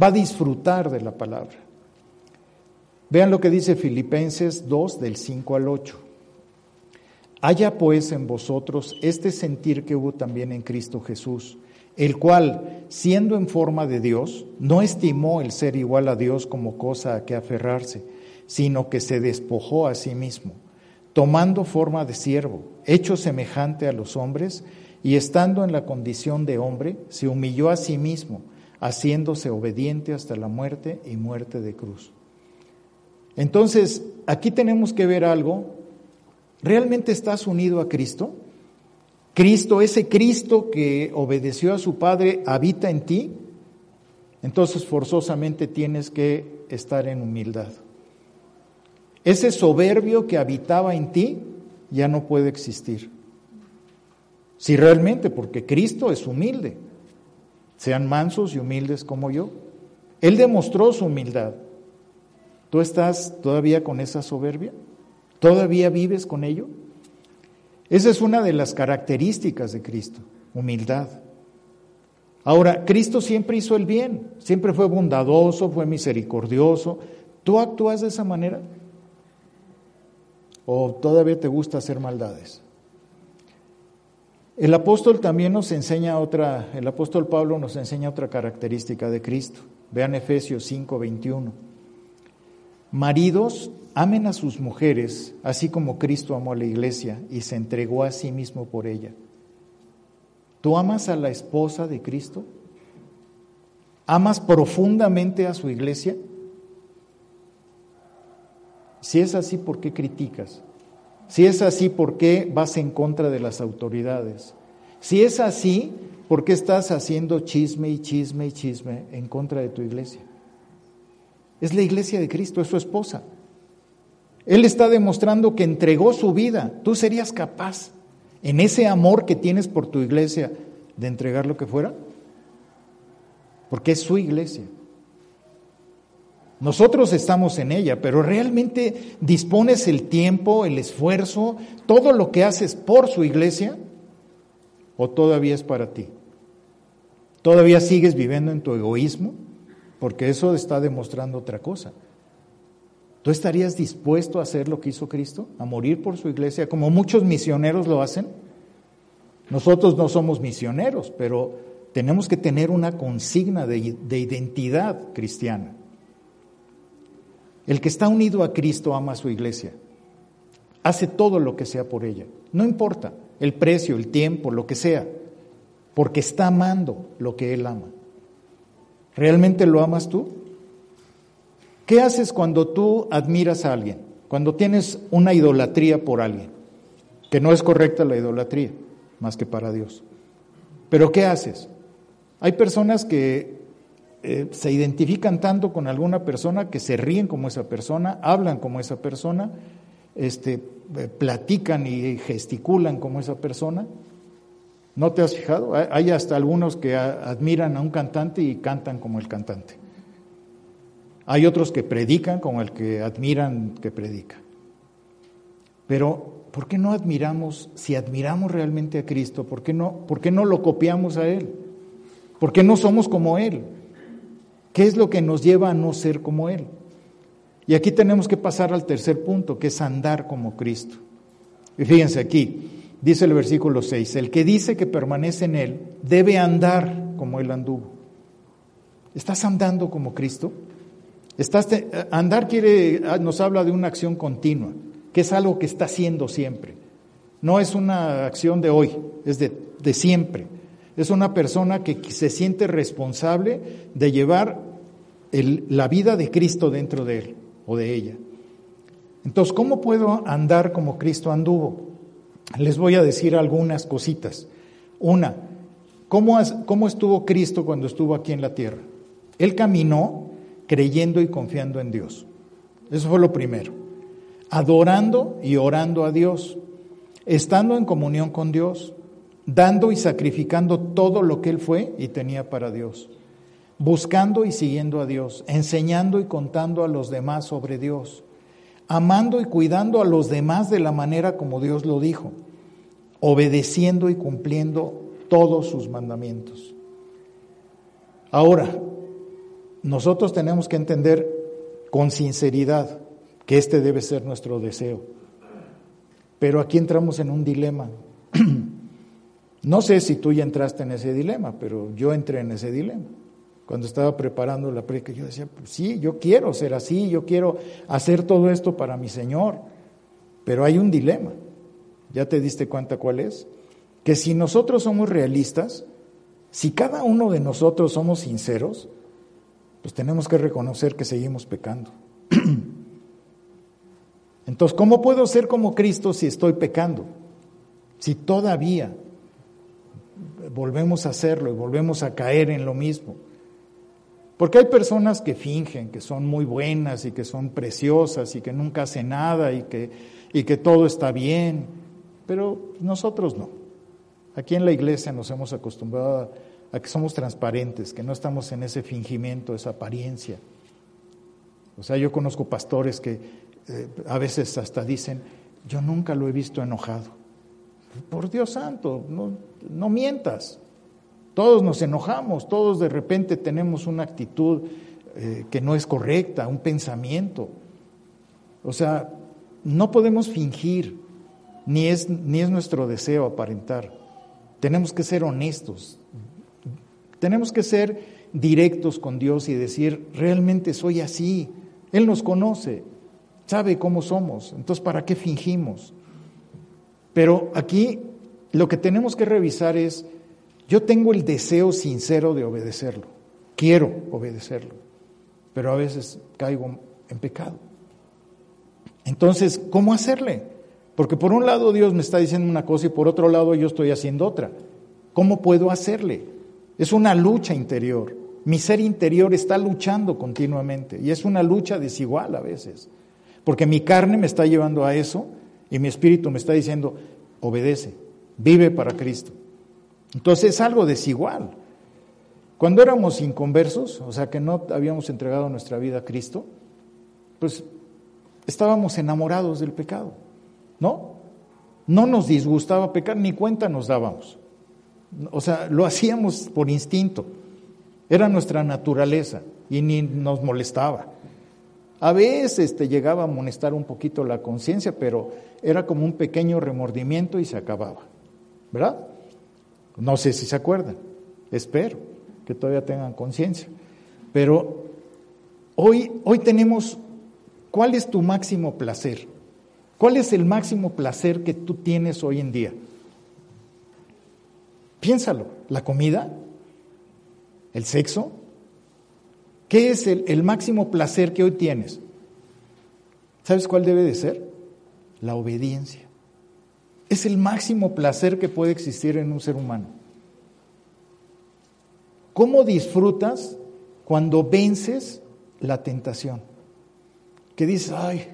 va a disfrutar de la palabra. Vean lo que dice Filipenses 2 del 5 al 8. Haya pues en vosotros este sentir que hubo también en Cristo Jesús, el cual, siendo en forma de Dios, no estimó el ser igual a Dios como cosa a que aferrarse, sino que se despojó a sí mismo, tomando forma de siervo, hecho semejante a los hombres, y estando en la condición de hombre, se humilló a sí mismo, haciéndose obediente hasta la muerte y muerte de cruz. Entonces, aquí tenemos que ver algo. ¿Realmente estás unido a Cristo? Cristo, ese Cristo que obedeció a su Padre, habita en ti. Entonces, forzosamente tienes que estar en humildad. Ese soberbio que habitaba en ti ya no puede existir. Si realmente, porque Cristo es humilde, sean mansos y humildes como yo. Él demostró su humildad. ¿Tú estás todavía con esa soberbia? ¿Todavía vives con ello? Esa es una de las características de Cristo, humildad. Ahora, Cristo siempre hizo el bien, siempre fue bondadoso, fue misericordioso. ¿Tú actúas de esa manera? ¿O todavía te gusta hacer maldades? El apóstol también nos enseña otra, el apóstol Pablo nos enseña otra característica de Cristo. Vean Efesios 5, 21. Maridos, amen a sus mujeres, así como Cristo amó a la iglesia y se entregó a sí mismo por ella. ¿Tú amas a la esposa de Cristo? ¿Amas profundamente a su iglesia? Si es así, ¿por qué criticas? Si es así, ¿por qué vas en contra de las autoridades? Si es así, ¿por qué estás haciendo chisme y chisme y chisme en contra de tu iglesia? Es la iglesia de Cristo, es su esposa. Él está demostrando que entregó su vida. Tú serías capaz, en ese amor que tienes por tu iglesia, de entregar lo que fuera. Porque es su iglesia. Nosotros estamos en ella, pero realmente dispones el tiempo, el esfuerzo, todo lo que haces por su iglesia, o todavía es para ti. ¿Todavía sigues viviendo en tu egoísmo? Porque eso está demostrando otra cosa. ¿Tú estarías dispuesto a hacer lo que hizo Cristo? ¿A morir por su iglesia como muchos misioneros lo hacen? Nosotros no somos misioneros, pero tenemos que tener una consigna de, de identidad cristiana. El que está unido a Cristo ama a su iglesia, hace todo lo que sea por ella, no importa el precio, el tiempo, lo que sea, porque está amando lo que Él ama. ¿Realmente lo amas tú? ¿Qué haces cuando tú admiras a alguien? Cuando tienes una idolatría por alguien, que no es correcta la idolatría, más que para Dios. Pero ¿qué haces? Hay personas que eh, se identifican tanto con alguna persona que se ríen como esa persona, hablan como esa persona, este, eh, platican y gesticulan como esa persona, ¿No te has fijado? Hay hasta algunos que admiran a un cantante y cantan como el cantante. Hay otros que predican como el que admiran que predica. Pero, ¿por qué no admiramos, si admiramos realmente a Cristo, ¿por qué no, por qué no lo copiamos a Él? ¿Por qué no somos como Él? ¿Qué es lo que nos lleva a no ser como Él? Y aquí tenemos que pasar al tercer punto, que es andar como Cristo. Y fíjense aquí, Dice el versículo 6, el que dice que permanece en Él debe andar como Él anduvo. ¿Estás andando como Cristo? Estás andar quiere, ah, nos habla de una acción continua, que es algo que está haciendo siempre. No es una acción de hoy, es de, siempre. Es una persona que se siente responsable de llevar la vida de Cristo dentro de él o de ella. Entonces, ¿cómo puedo andar como Cristo anduvo? Les voy a decir algunas cositas. Una, ¿cómo, ¿cómo, estuvo Cristo cuando estuvo aquí en la tierra? Él caminó creyendo y confiando en Dios. Eso fue lo primero. Adorando y orando a Dios, estando en comunión con Dios, dando y sacrificando todo lo que Él fue y tenía para Dios, buscando y siguiendo a Dios, enseñando y contando a los demás sobre Dios amando y cuidando a los demás de la manera como Dios lo dijo, obedeciendo y cumpliendo todos sus mandamientos. Ahora, nosotros tenemos que entender con sinceridad que este debe ser nuestro deseo. Pero aquí entramos en un dilema. no sé si tú ya entraste en ese dilema, pero yo entré en ese dilema. Cuando estaba preparando la predica, yo decía, pues sí, yo quiero ser así, yo quiero hacer todo esto para mi Señor, pero hay un dilema. ¿Ya te diste cuenta cuál es? Que si nosotros somos realistas, si cada uno de nosotros somos sinceros, pues tenemos que reconocer que seguimos pecando. Entonces, ¿cómo puedo ser como Cristo si estoy pecando? Si todavía volvemos a hacerlo y volvemos a caer en lo mismo. Porque hay personas que fingen que son muy buenas y que son preciosas y que nunca hacen nada y que, y que todo está bien, pero nosotros no. Aquí en la iglesia nos hemos acostumbrado a, que somos transparentes, que no estamos en ese fingimiento, esa apariencia. O sea, yo conozco pastores que eh, a veces hasta dicen, yo nunca lo he visto enojado. Por Dios santo, no, no mientas. Todos nos enojamos, todos de repente tenemos una actitud eh, que no es correcta, un pensamiento. O sea, no podemos fingir, ni es, ni es nuestro deseo aparentar. Tenemos que ser honestos, tenemos que ser directos con Dios y decir, realmente soy así. Él nos conoce, sabe cómo somos, entonces ¿para qué fingimos? Pero aquí lo que tenemos que revisar es, yo tengo el deseo sincero de obedecerlo, quiero obedecerlo, pero a veces caigo en pecado. Entonces, ¿cómo hacerle? Porque por un lado Dios me está diciendo una cosa y por otro lado yo estoy haciendo otra. ¿Cómo puedo hacerle? Es una lucha interior. Mi ser interior está luchando continuamente y es una lucha desigual a veces. Porque mi carne me está llevando a eso y mi espíritu me está diciendo, obedece, vive para Cristo. Entonces es algo desigual. Cuando éramos inconversos, o sea que no habíamos entregado nuestra vida a Cristo, pues estábamos enamorados del pecado, ¿no? No nos disgustaba pecar, ni cuenta nos dábamos. O sea, lo hacíamos por instinto. Era nuestra naturaleza y ni nos molestaba. A veces te llegaba a molestar un poquito la conciencia, pero era como un pequeño remordimiento y se acababa. ¿Verdad? No sé si se acuerdan, espero que todavía tengan conciencia. Pero hoy, hoy tenemos, ¿cuál es tu máximo placer? ¿Cuál es el máximo placer que tú tienes hoy en día? Piénsalo, ¿la comida? ¿El sexo? ¿Qué es el, el, máximo placer que hoy tienes? ¿Sabes cuál debe de ser? La obediencia. Es el máximo placer que puede existir en un ser humano. ¿Cómo disfrutas cuando vences la tentación? Que dices, ay,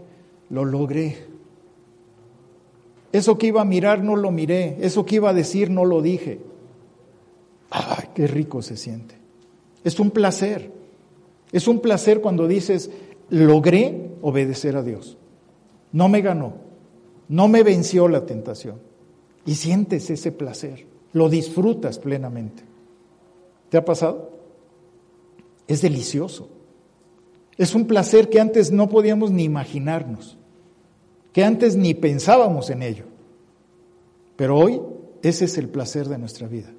lo logré. Eso que iba a mirar no lo miré. Eso que iba a decir no lo dije. Ay, qué rico se siente. Es un placer. Es un placer cuando dices, logré obedecer a Dios. No me ganó. No me venció la tentación. Y sientes ese placer, lo disfrutas plenamente. ¿Te ha pasado? Es delicioso. Es un placer que antes no podíamos ni imaginarnos, que antes ni pensábamos en ello. Pero hoy ese es el placer de nuestra vida,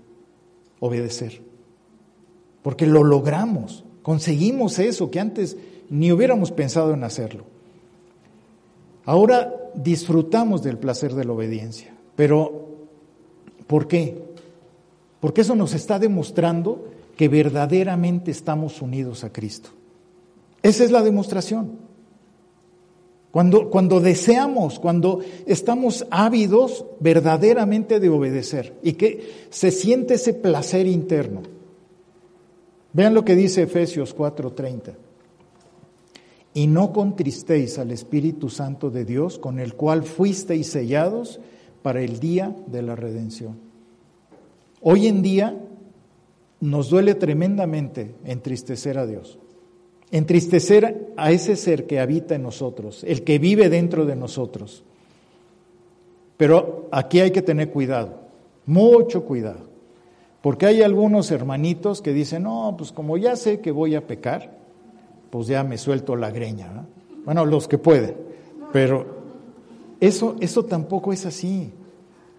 obedecer. Porque lo logramos, conseguimos eso que antes ni hubiéramos pensado en hacerlo. Ahora disfrutamos del placer de la obediencia, pero ¿por qué? Porque eso nos está demostrando que verdaderamente estamos unidos a Cristo. Esa es la demostración. Cuando, cuando deseamos, cuando estamos ávidos verdaderamente de obedecer y que se siente ese placer interno. Vean lo que dice Efesios 4:30 y no contristéis al Espíritu Santo de Dios, con el cual fuisteis sellados para el día de la redención. Hoy en día nos duele tremendamente entristecer a Dios, entristecer a ese ser que habita en nosotros, el que vive dentro de nosotros. Pero aquí hay que tener cuidado, mucho cuidado, porque hay algunos hermanitos que dicen, no, pues como ya sé que voy a pecar, pues ya me suelto la greña. Bueno, los que pueden, pero Eso, eso tampoco es así.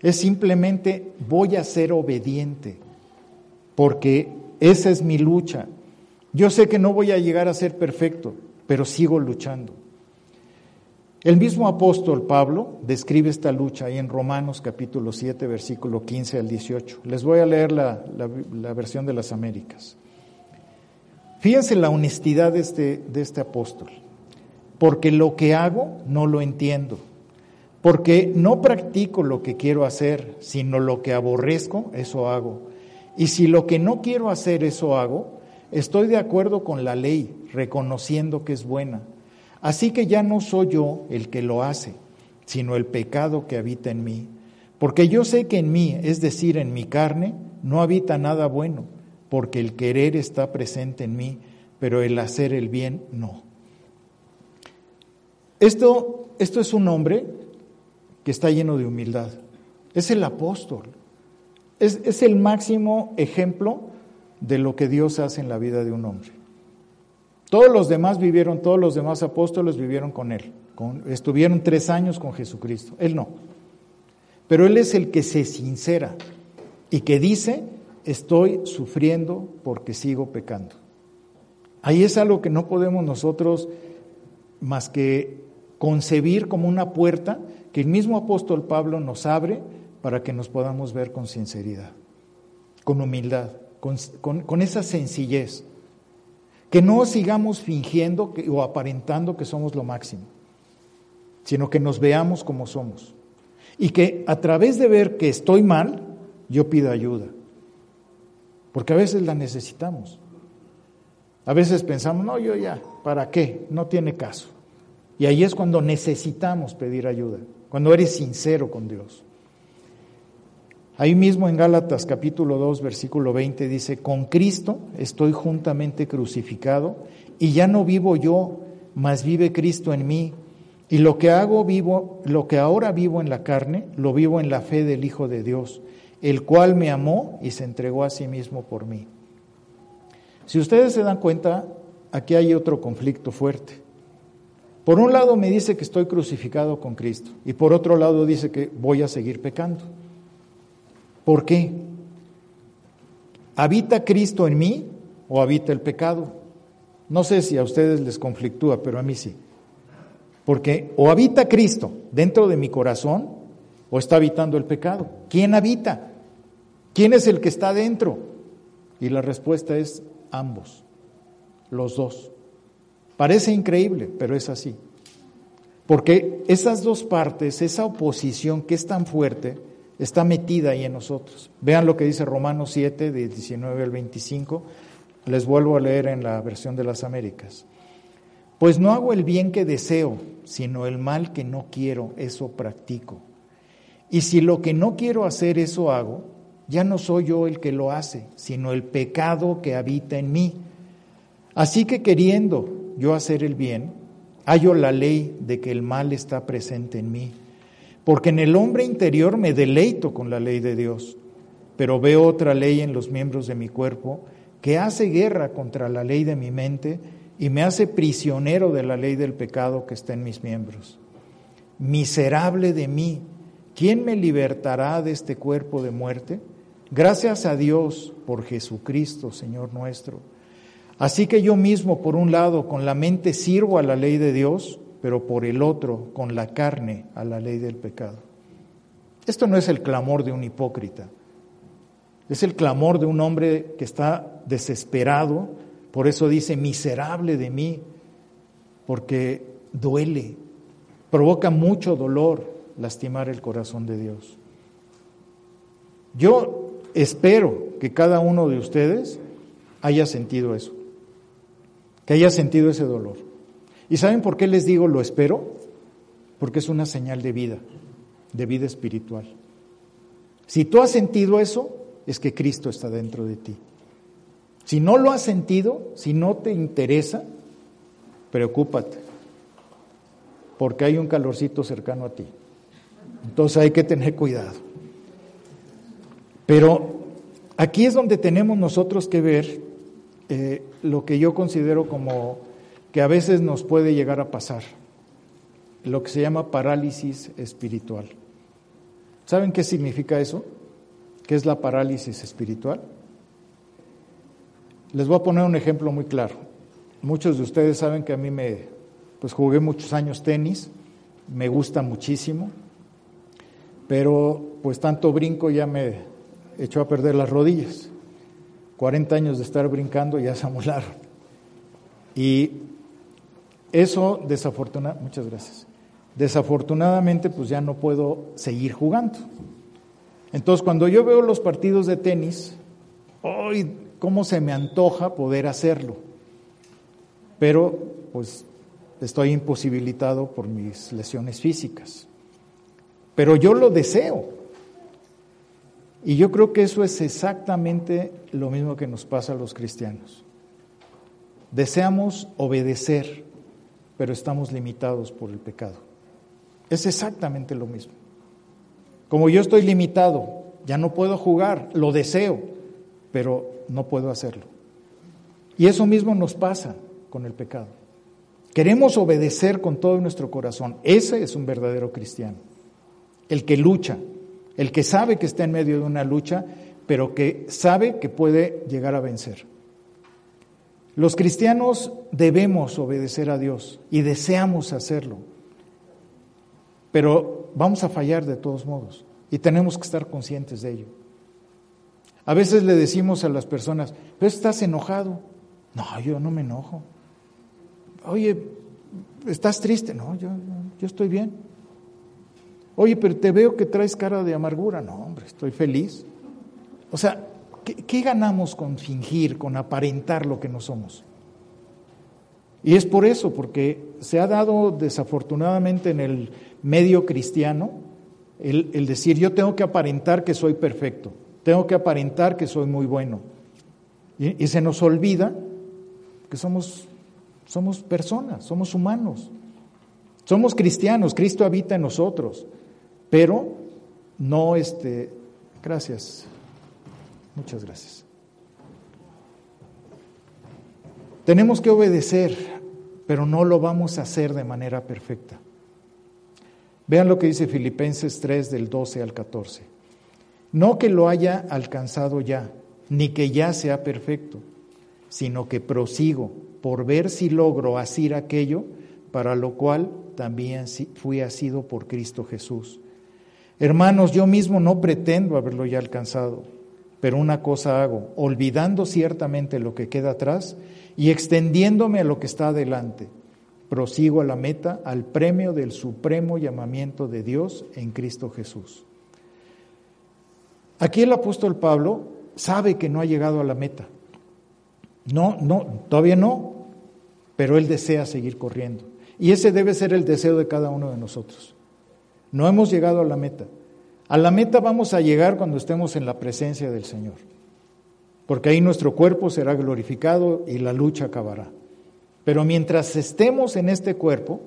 Es simplemente voy a ser obediente, porque esa es mi lucha. Yo sé que no voy a llegar a ser perfecto, pero sigo luchando. El mismo apóstol Pablo describe esta lucha ahí en Romanos capítulo 7, versículo 15 al 18. Les voy a leer la, la- la versión de las Américas. Fíjense la honestidad de este, de este apóstol. Porque lo que hago no lo entiendo. Porque no practico lo que quiero hacer, sino lo que aborrezco, eso hago. Y si lo que no quiero hacer, eso hago, estoy de acuerdo con la ley, reconociendo que es buena. Así que ya no soy yo el que lo hace, sino el pecado que habita en mí. Porque yo sé que en mí, es decir, en mi carne, no habita nada bueno, porque el querer está presente en mí, pero el hacer el bien no. Esto, esto es un hombre que está lleno de humildad. Es el apóstol. Es, el máximo ejemplo de lo que Dios hace en la vida de un hombre. Todos los demás vivieron, todos los demás apóstoles vivieron con él. Estuvieron tres años con Jesucristo. Él no. Pero él es el que se sincera y que dice, estoy sufriendo porque sigo pecando. Ahí es algo que no podemos nosotros más que concebir como una puerta que el mismo apóstol Pablo nos abre para que nos podamos ver con sinceridad, con humildad, con, esa sencillez. Que no sigamos fingiendo o aparentando que somos lo máximo, sino que nos veamos como somos. Y que a través de ver que estoy mal, yo pido ayuda. Porque a veces la necesitamos. A veces pensamos, no, yo ya, ¿para qué? No tiene caso. Y ahí es cuando necesitamos pedir ayuda, cuando eres sincero con Dios. Ahí mismo en Gálatas capítulo 2, versículo 20 dice, con Cristo estoy juntamente crucificado y ya no vivo yo, mas vive Cristo en mí. Y lo que hago vivo, lo que ahora vivo en la carne, lo vivo en la fe del Hijo de Dios, el cual me amó y se entregó a sí mismo por mí. Si ustedes se dan cuenta, aquí hay otro conflicto fuerte. Por un lado me dice que estoy crucificado con Cristo y por otro lado dice que voy a seguir pecando. ¿Por qué? ¿Habita Cristo en mí o habita el pecado? No sé si a ustedes les conflictúa, pero a mí sí. Porque o habita Cristo dentro de mi corazón o está habitando el pecado. ¿Quién habita? ¿Quién es el que está dentro? Y la respuesta es ambos, los dos. Parece increíble, pero es así. Porque esas dos partes, esa oposición que es tan fuerte, está metida ahí en nosotros. Vean lo que dice Romanos 7, de 19 al 25. Les vuelvo a leer en la versión de las Américas. Pues no hago el bien que deseo, sino el mal que no quiero, eso practico. Y si lo que no quiero hacer, eso hago, ya no soy yo el que lo hace, sino el pecado que habita en mí. Así que queriendo yo hacer el bien, hallo la ley de que el mal está presente en mí. Porque en el hombre interior me deleito con la ley de Dios, pero veo otra ley en los miembros de mi cuerpo que hace guerra contra la ley de mi mente y me hace prisionero de la ley del pecado que está en mis miembros. Miserable de mí, ¿quién me libertará de este cuerpo de muerte? Gracias a Dios por Jesucristo, Señor nuestro. Así que yo mismo, por un lado, con la mente sirvo a la ley de Dios, pero por el otro, con la carne, a la ley del pecado. Esto no es el clamor de un hipócrita, es el clamor de un hombre que está desesperado, por eso dice, miserable de mí, porque duele, provoca mucho dolor lastimar el corazón de Dios. Yo espero que cada uno de ustedes haya sentido eso, que haya sentido ese dolor. ¿Y saben por qué les digo lo espero? Porque es una señal de vida, de vida espiritual. Si tú has sentido eso, es que Cristo está dentro de ti. Si no lo has sentido, si no te interesa, preocúpate, porque hay un calorcito cercano a ti. Entonces hay que tener cuidado. Pero aquí es donde tenemos nosotros que ver eh, lo que yo considero como que a veces nos puede llegar a pasar. lo que se llama parálisis espiritual. ¿Saben qué significa eso? ¿Qué es la parálisis espiritual? Les voy a poner un ejemplo muy claro. Muchos de ustedes saben que a mí me, pues jugué muchos años tenis, me gusta muchísimo, pero pues tanto brinco ya me echó a perder las rodillas. 40 años de estar brincando ya se amolaron. Y eso desafortunadamente, muchas gracias. Desafortunadamente pues ya no puedo seguir jugando. Entonces cuando yo veo los partidos de tenis, ¡ay! ¿Cómo se me antoja poder hacerlo? Pero pues estoy imposibilitado por mis lesiones físicas. Pero yo lo deseo. Y yo creo que eso es exactamente lo mismo que nos pasa a los cristianos. Deseamos obedecer, pero estamos limitados por el pecado. Es exactamente lo mismo. Como yo estoy limitado, ya no puedo jugar, lo deseo, pero no puedo hacerlo. Y eso mismo nos pasa con el pecado. Queremos obedecer con todo nuestro corazón. Ese es un verdadero cristiano. El que lucha, el que sabe que está en medio de una lucha, pero que sabe que puede llegar a vencer. Los cristianos debemos obedecer a Dios y deseamos hacerlo, pero vamos a fallar de todos modos y tenemos que estar conscientes de ello. A veces le decimos a las personas, pero estás enojado. No, yo no me enojo. Oye, ¿estás triste? No, yo, yo estoy bien. Oye, pero te veo que traes cara de amargura. No, hombre, estoy feliz. O sea, ¿qué, ganamos con fingir, con aparentar lo que no somos? Y es por eso, porque se ha dado desafortunadamente en el medio cristiano el, el, decir yo tengo que aparentar que soy perfecto, tengo que aparentar que soy muy bueno. Y, y se nos olvida que somos somos personas, somos humanos. Somos cristianos, Cristo habita en nosotros, pero no este gracias. Muchas gracias. Tenemos que obedecer, pero no lo vamos a hacer de manera perfecta. Vean lo que dice Filipenses 3 del 12 al 14. No que lo haya alcanzado ya, ni que ya sea perfecto, sino que prosigo por ver si logro asir aquello para lo cual también fui asido por Cristo Jesús. Hermanos, yo mismo no pretendo haberlo ya alcanzado, pero una cosa hago, olvidando ciertamente lo que queda atrás y extendiéndome a lo que está adelante. Prosigo a la meta, al premio del supremo llamamiento de Dios en Cristo Jesús. Aquí el apóstol Pablo sabe que no ha llegado a la meta. No, no, todavía no, pero Él desea seguir corriendo. Y ese debe ser el deseo de cada uno de nosotros. No hemos llegado a la meta. A la meta vamos a llegar cuando estemos en la presencia del Señor, porque ahí nuestro cuerpo será glorificado y la lucha acabará. Pero mientras estemos en este cuerpo,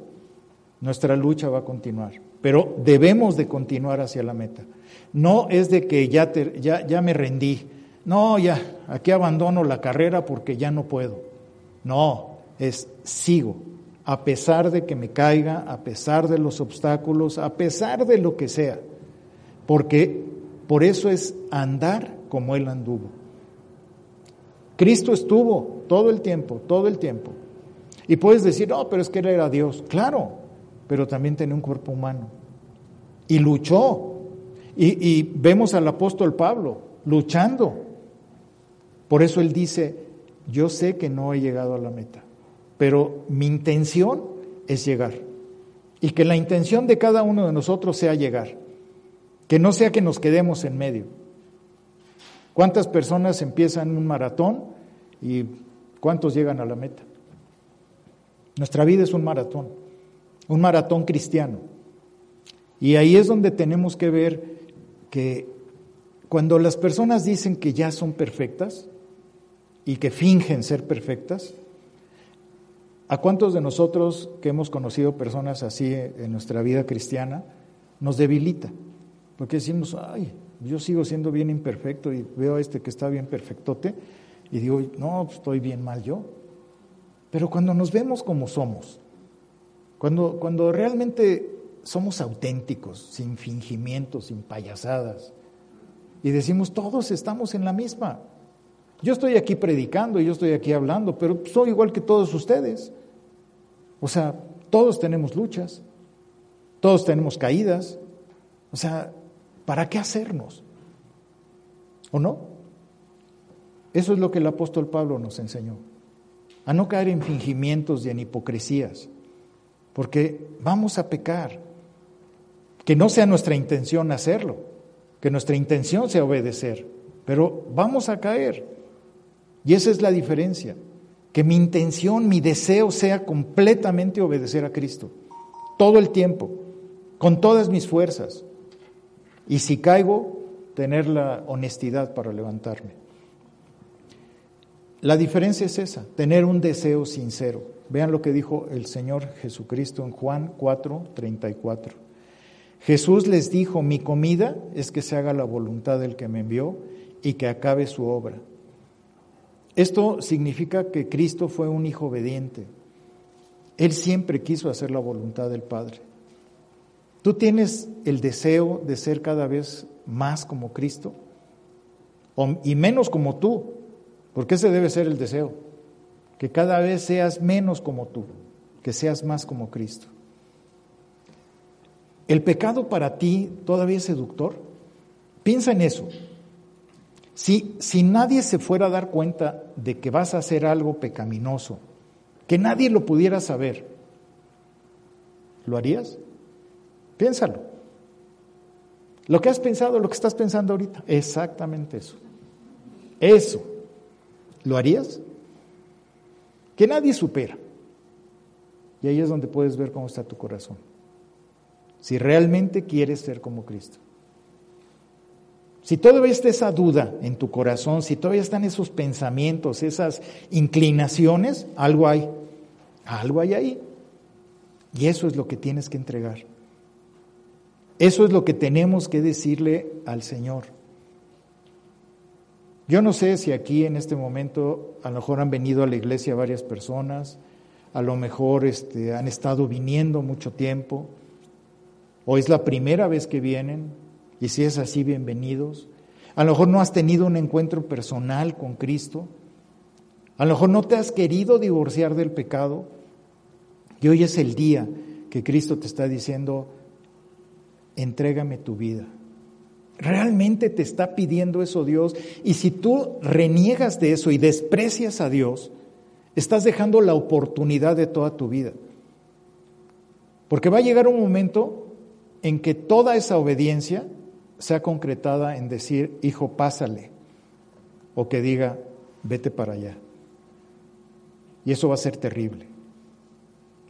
nuestra lucha va a continuar. Pero debemos de continuar hacia la meta. No es de que ya, te, ya, ya me rendí, no, ya, aquí abandono la carrera porque ya no puedo. No, es sigo, a pesar de que me caiga, a pesar de los obstáculos, a pesar de lo que sea, porque por eso es andar como Él anduvo. Cristo estuvo todo el tiempo, todo el tiempo. Y puedes decir, no, pero es que Él era Dios. Claro, pero también tenía un cuerpo humano. Y luchó. Y, y vemos al apóstol Pablo luchando por eso Él dice, yo sé que no he llegado a la meta, pero mi intención es llegar. Y que la intención de cada uno de nosotros sea llegar. Que no sea que nos quedemos en medio. ¿Cuántas personas empiezan un maratón y cuántos llegan a la meta? Nuestra vida es un maratón, un maratón cristiano. Y ahí es donde tenemos que ver que cuando las personas dicen que ya son perfectas, y que fingen ser perfectas? ¿A cuántos de nosotros que hemos conocido personas así en nuestra vida cristiana nos debilita? Porque decimos, ay, yo sigo siendo bien imperfecto y veo a este que está bien perfectote y digo, no, pues, estoy bien mal yo. Pero cuando nos vemos como somos, Cuando, cuando realmente somos auténticos, sin fingimientos, sin payasadas, y decimos, todos estamos en la misma. Yo estoy aquí predicando yo estoy aquí hablando, pero soy igual que todos ustedes. O sea, todos tenemos luchas, todos tenemos caídas. O sea, ¿para qué hacernos? ¿O no? Eso es lo que el apóstol Pablo nos enseñó. A no caer en fingimientos y en hipocresías, porque vamos a pecar. Que no sea nuestra intención hacerlo, que nuestra intención sea obedecer, pero vamos a caer. Y esa es la diferencia, que mi intención, mi deseo sea completamente obedecer a Cristo, todo el tiempo, con todas mis fuerzas. Y si caigo, tener la honestidad para levantarme. La diferencia es esa, tener un deseo sincero. Vean lo que dijo el Señor Jesucristo en Juan 4, 34. Jesús les dijo, mi comida es que se haga la voluntad del que me envió y que acabe su obra. Esto significa que Cristo fue un hijo obediente. Él siempre quiso hacer la voluntad del Padre. ¿Tú tienes el deseo de ser cada vez más como Cristo? y menos como tú, porque ese debe ser el deseo, que cada vez seas menos como tú, que seas más como Cristo. ¿El pecado para ti todavía es seductor? Piensa en eso. Si, si nadie se fuera a dar cuenta de que vas a hacer algo pecaminoso, que nadie lo pudiera saber, ¿lo harías? Piénsalo. Lo que has pensado, lo que estás pensando ahorita, exactamente eso. Eso. ¿Lo harías? Que nadie supera. Y ahí es donde puedes ver cómo está tu corazón. Si realmente quieres ser como Cristo. Si todavía está esa duda en tu corazón, si todavía están esos pensamientos, esas inclinaciones, algo hay. Algo hay ahí. Y eso es lo que tienes que entregar. Eso es lo que tenemos que decirle al Señor. Yo no sé si aquí en este momento a lo mejor han venido a la iglesia varias personas, a lo mejor este, han estado viniendo mucho tiempo, o es la primera vez que vienen, y si es así, bienvenidos. A lo mejor no has tenido un encuentro personal con Cristo, a lo mejor no te has querido divorciar del pecado, y hoy es el día que Cristo te está diciendo, entrégame tu vida. ¿Realmente te está pidiendo eso Dios? Y si tú reniegas de eso y desprecias a Dios, estás dejando la oportunidad de toda tu vida. Porque va a llegar un momento en que toda esa obediencia sea concretada en decir, hijo, pásale, o que diga, vete para allá. Y eso va a ser terrible.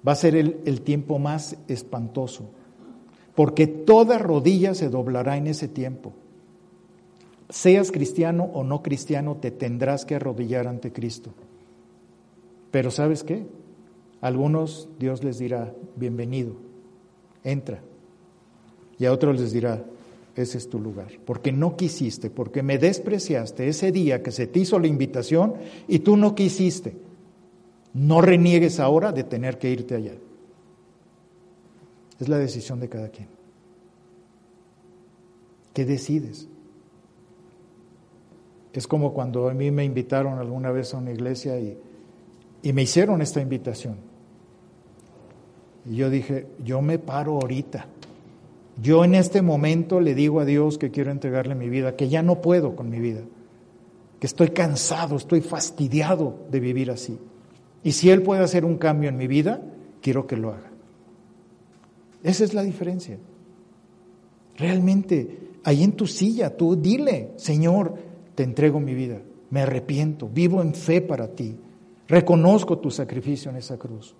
Va a ser el, el tiempo más espantoso porque toda rodilla se doblará en ese tiempo. Seas cristiano o no cristiano, te tendrás que arrodillar ante Cristo. Pero ¿sabes qué? algunos Dios les dirá, bienvenido, entra. Y a otros les dirá, ese es tu lugar. Porque no quisiste, porque me despreciaste ese día que se te hizo la invitación y tú no quisiste. No reniegues ahora de tener que irte allá. Es la decisión de cada quien. ¿Qué decides? Es como cuando a mí me invitaron alguna vez a una iglesia y, y me hicieron esta invitación. Y yo dije, yo me paro ahorita. Yo en este momento le digo a Dios que quiero entregarle mi vida, que ya no puedo con mi vida, que estoy cansado, estoy fastidiado de vivir así. Y si Él puede hacer un cambio en mi vida, quiero que lo haga. Esa es la diferencia. Realmente, ahí en tu silla, tú dile, Señor, te entrego mi vida, me arrepiento, vivo en fe para ti, reconozco tu sacrificio en esa cruz.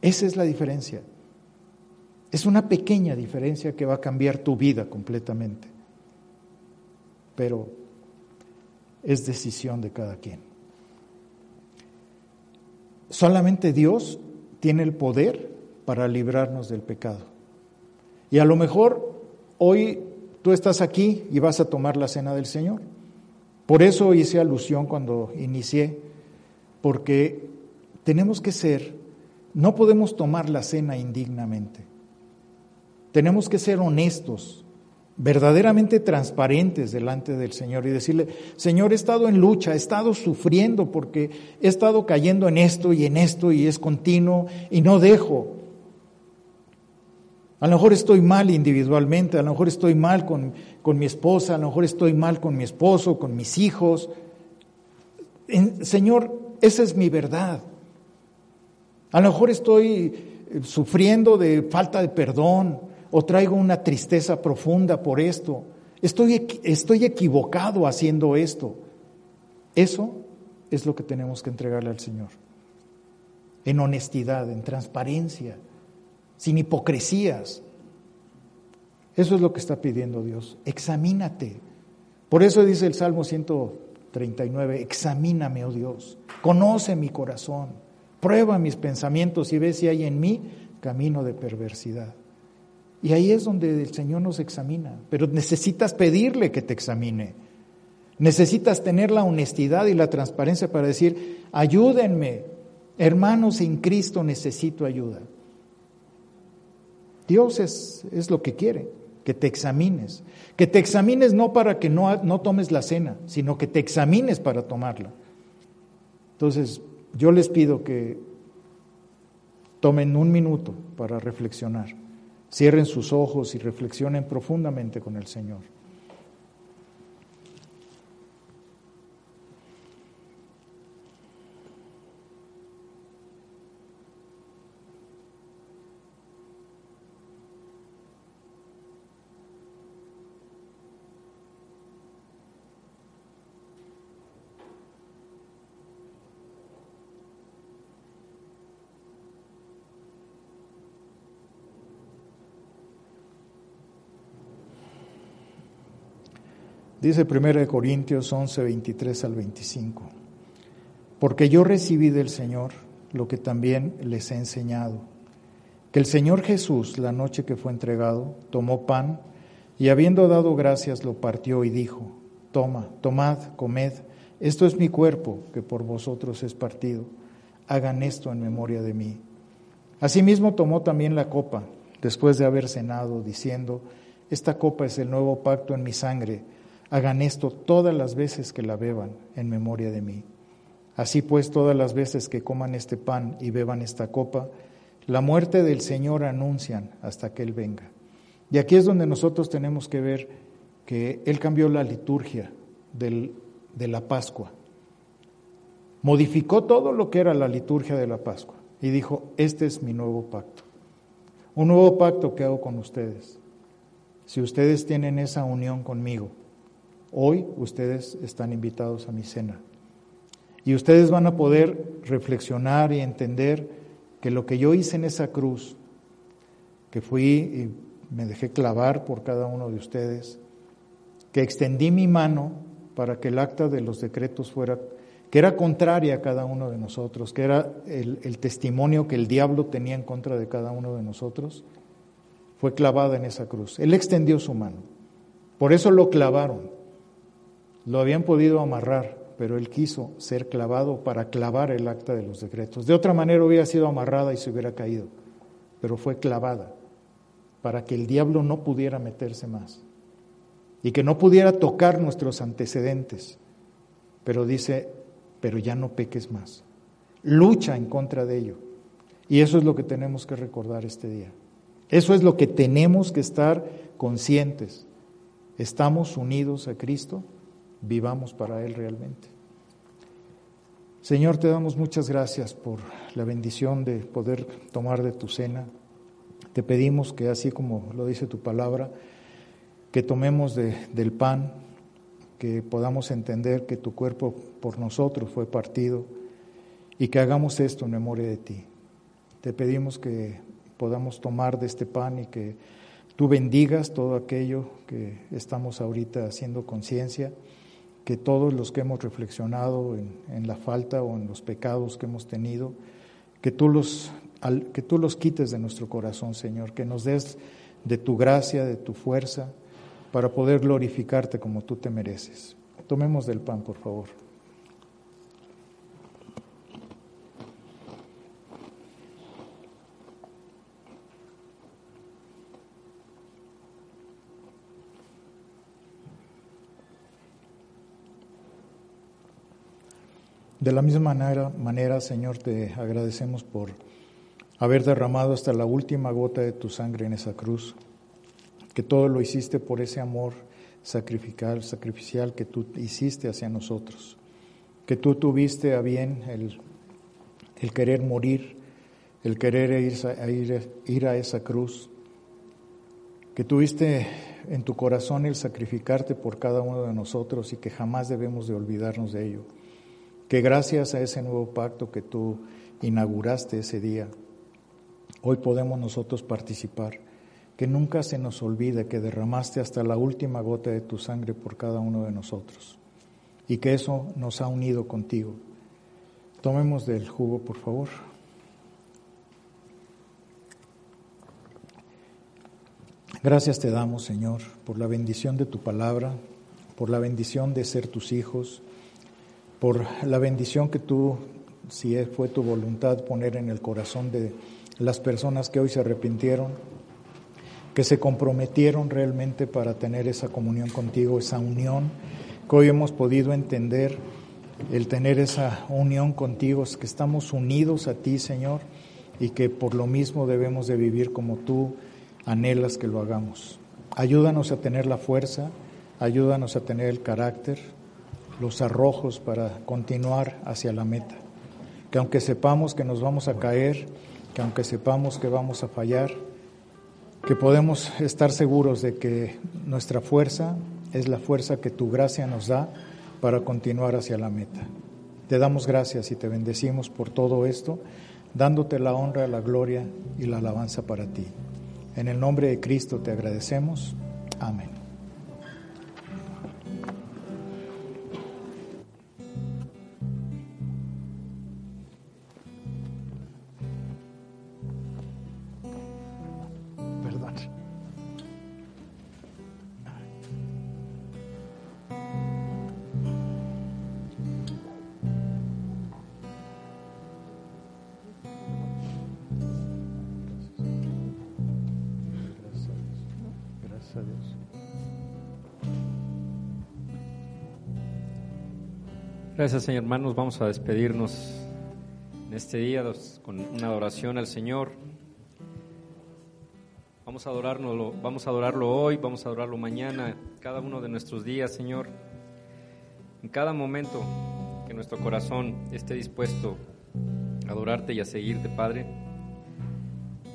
Esa es la diferencia. Es una pequeña diferencia que va a cambiar tu vida completamente. Pero es decisión de cada quien. Solamente Dios tiene el poder para librarnos del pecado. Y a lo mejor hoy tú estás aquí y vas a tomar la cena del Señor. Por eso hice alusión cuando inicié, porque tenemos que ser No podemos tomar la cena indignamente. Tenemos que ser honestos, verdaderamente transparentes delante del Señor y decirle, Señor, he estado en lucha, he estado sufriendo porque he estado cayendo en esto y en esto y es continuo y no dejo. A lo mejor estoy mal individualmente, a lo mejor estoy mal con, con mi esposa, a lo mejor estoy mal con mi esposo, con mis hijos. Señor, esa es mi verdad. A lo mejor estoy eh, sufriendo de falta de perdón o traigo una tristeza profunda por esto. Estoy, estoy equivocado haciendo esto. Eso es lo que tenemos que entregarle al Señor. En honestidad, en transparencia, sin hipocresías. Eso es lo que está pidiendo Dios. Examínate. Por eso dice el Salmo 139, examíname, oh Dios, conoce mi corazón, prueba mis pensamientos y ve si hay en mí camino de perversidad. Y ahí es donde el Señor nos examina, pero necesitas pedirle que te examine. Necesitas tener la honestidad y la transparencia para decir, ayúdenme, hermanos en Cristo necesito ayuda. Dios es, es lo que quiere, que te examines. Que te examines no para que no, no tomes la cena, sino que te examines para tomarla. Entonces, yo les pido que tomen un minuto para reflexionar. Cierren sus ojos y reflexionen profundamente con el Señor. Dice 1 Corintios 11, 23 al 25. Porque yo recibí del Señor lo que también les he enseñado, que el Señor Jesús, la noche que fue entregado, tomó pan y habiendo dado gracias lo partió y dijo, toma, tomad, comed, esto es mi cuerpo que por vosotros es partido, hagan esto en memoria de mí. Asimismo tomó también la copa, después de haber cenado, diciendo, esta copa es el nuevo pacto en mi sangre, hagan esto todas las veces que la beban en memoria de mí. Así pues, todas las veces que coman este pan y beban esta copa, la muerte del Señor anuncian hasta que Él venga. Y aquí es donde nosotros tenemos que ver que Él cambió la liturgia de la Pascua. Modificó todo lo que era la liturgia de la Pascua y dijo, este es mi nuevo pacto. Un nuevo pacto que hago con ustedes. Si ustedes tienen esa unión conmigo, hoy ustedes están invitados a mi cena. Y ustedes van a poder reflexionar y entender que lo que yo hice en esa cruz, que fui y me dejé clavar por cada uno de ustedes, que extendí mi mano para que el acta de los decretos fuera, que era contraria a cada uno de nosotros, que era el, testimonio que el diablo tenía en contra de cada uno de nosotros, fue clavada en esa cruz. Él extendió su mano. Por eso lo clavaron. Lo habían podido amarrar, pero él quiso ser clavado para clavar el acta de los decretos. De otra manera hubiera sido amarrada y se hubiera caído, pero fue clavada para que el diablo no pudiera meterse más y que no pudiera tocar nuestros antecedentes. Pero dice, pero ya no peques más. Lucha en contra de ello. Y eso es lo que tenemos que recordar este día. Eso es lo que tenemos que estar conscientes. Estamos unidos a Cristo, vivamos para Él realmente. Señor, te damos muchas gracias por la bendición de poder tomar de tu cena. Te pedimos que así como lo dice tu palabra, que tomemos de, del pan, que podamos entender que tu cuerpo por nosotros fue partido y que hagamos esto en memoria de ti. Te pedimos que podamos tomar de este pan y que tú bendigas todo aquello que estamos ahorita haciendo conciencia, que todos los que hemos reflexionado en, la falta o en los pecados que hemos tenido, que tú, los, al, que tú los quites de nuestro corazón, Señor, que nos des de tu gracia, de tu fuerza, para poder glorificarte como tú te mereces. Tomemos del pan, por favor. De la misma manera, Señor, te agradecemos por haber derramado hasta la última gota de tu sangre en esa cruz, que todo lo hiciste por ese amor sacrificial, sacrificial que tú hiciste hacia nosotros, que tú tuviste a bien el, el querer morir, el querer ir a, ir, ir a esa cruz, que tuviste en tu corazón el sacrificarte por cada uno de nosotros y que jamás debemos de olvidarnos de ello. Que gracias a ese nuevo pacto que tú inauguraste ese día, hoy podemos nosotros participar. Que nunca se nos olvide que derramaste hasta la última gota de tu sangre por cada uno de nosotros y que eso nos ha unido contigo. Tomemos del jugo, por favor. Gracias te damos, Señor, por la bendición de tu palabra, por la bendición de ser tus hijos, por la bendición que tú, si fue tu voluntad, poner en el corazón de las personas que hoy se arrepintieron, que se comprometieron realmente para tener esa comunión contigo, esa unión, que hoy hemos podido entender el tener esa unión contigo, es que estamos unidos a ti, Señor, y que por lo mismo debemos de vivir como tú anhelas que lo hagamos. Ayúdanos a tener la fuerza, ayúdanos a tener el carácter, los arrojos para continuar hacia la meta. Que aunque sepamos que nos vamos a caer, que aunque sepamos que vamos a fallar, que podemos estar seguros de que nuestra fuerza es la fuerza que tu gracia nos da para continuar hacia la meta. Te damos gracias y te bendecimos por todo esto, dándote la honra, la gloria y la alabanza para ti. En el nombre de Cristo te agradecemos. Amén. Gracias, hermanos. Vamos a despedirnos en este día con una adoración al Señor. Vamos a adorarlo, vamos a adorarlo hoy, vamos a adorarlo mañana, cada uno de nuestros días, Señor. En cada momento que nuestro corazón esté dispuesto a adorarte y a seguirte, Padre.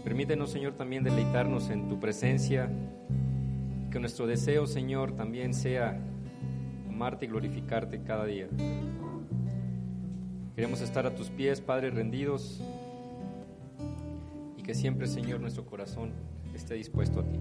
Permítenos, Señor, también deleitarnos en tu presencia. Que nuestro deseo, Señor, también sea amarte y glorificarte cada día. Queremos estar a tus pies, Padre, rendidos y que siempre, Señor, nuestro corazón esté dispuesto a ti.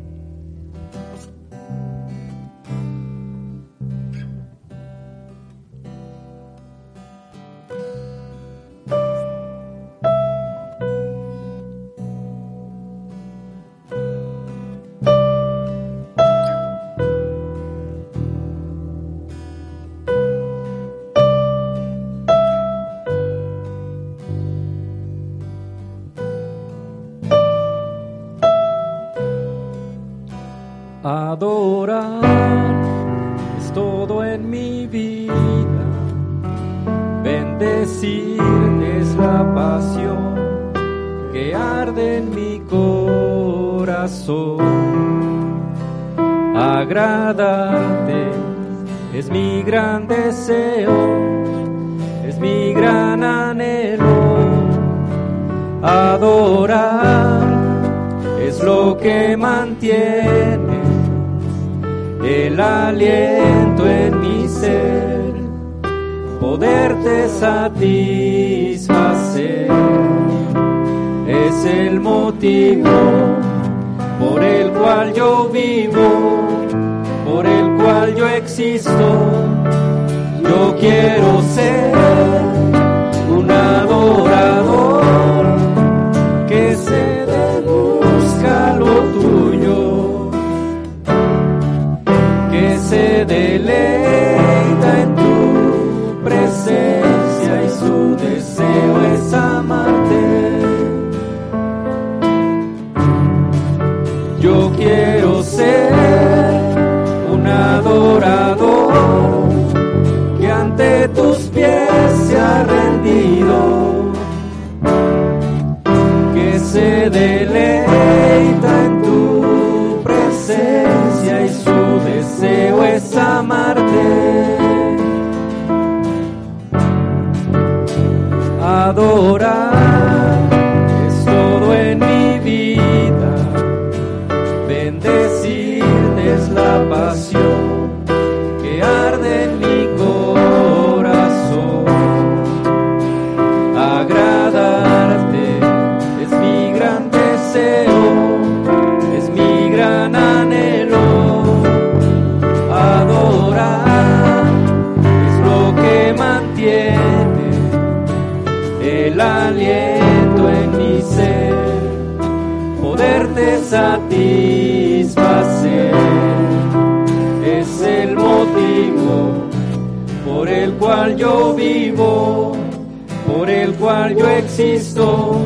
existo,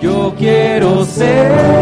yo quiero ser.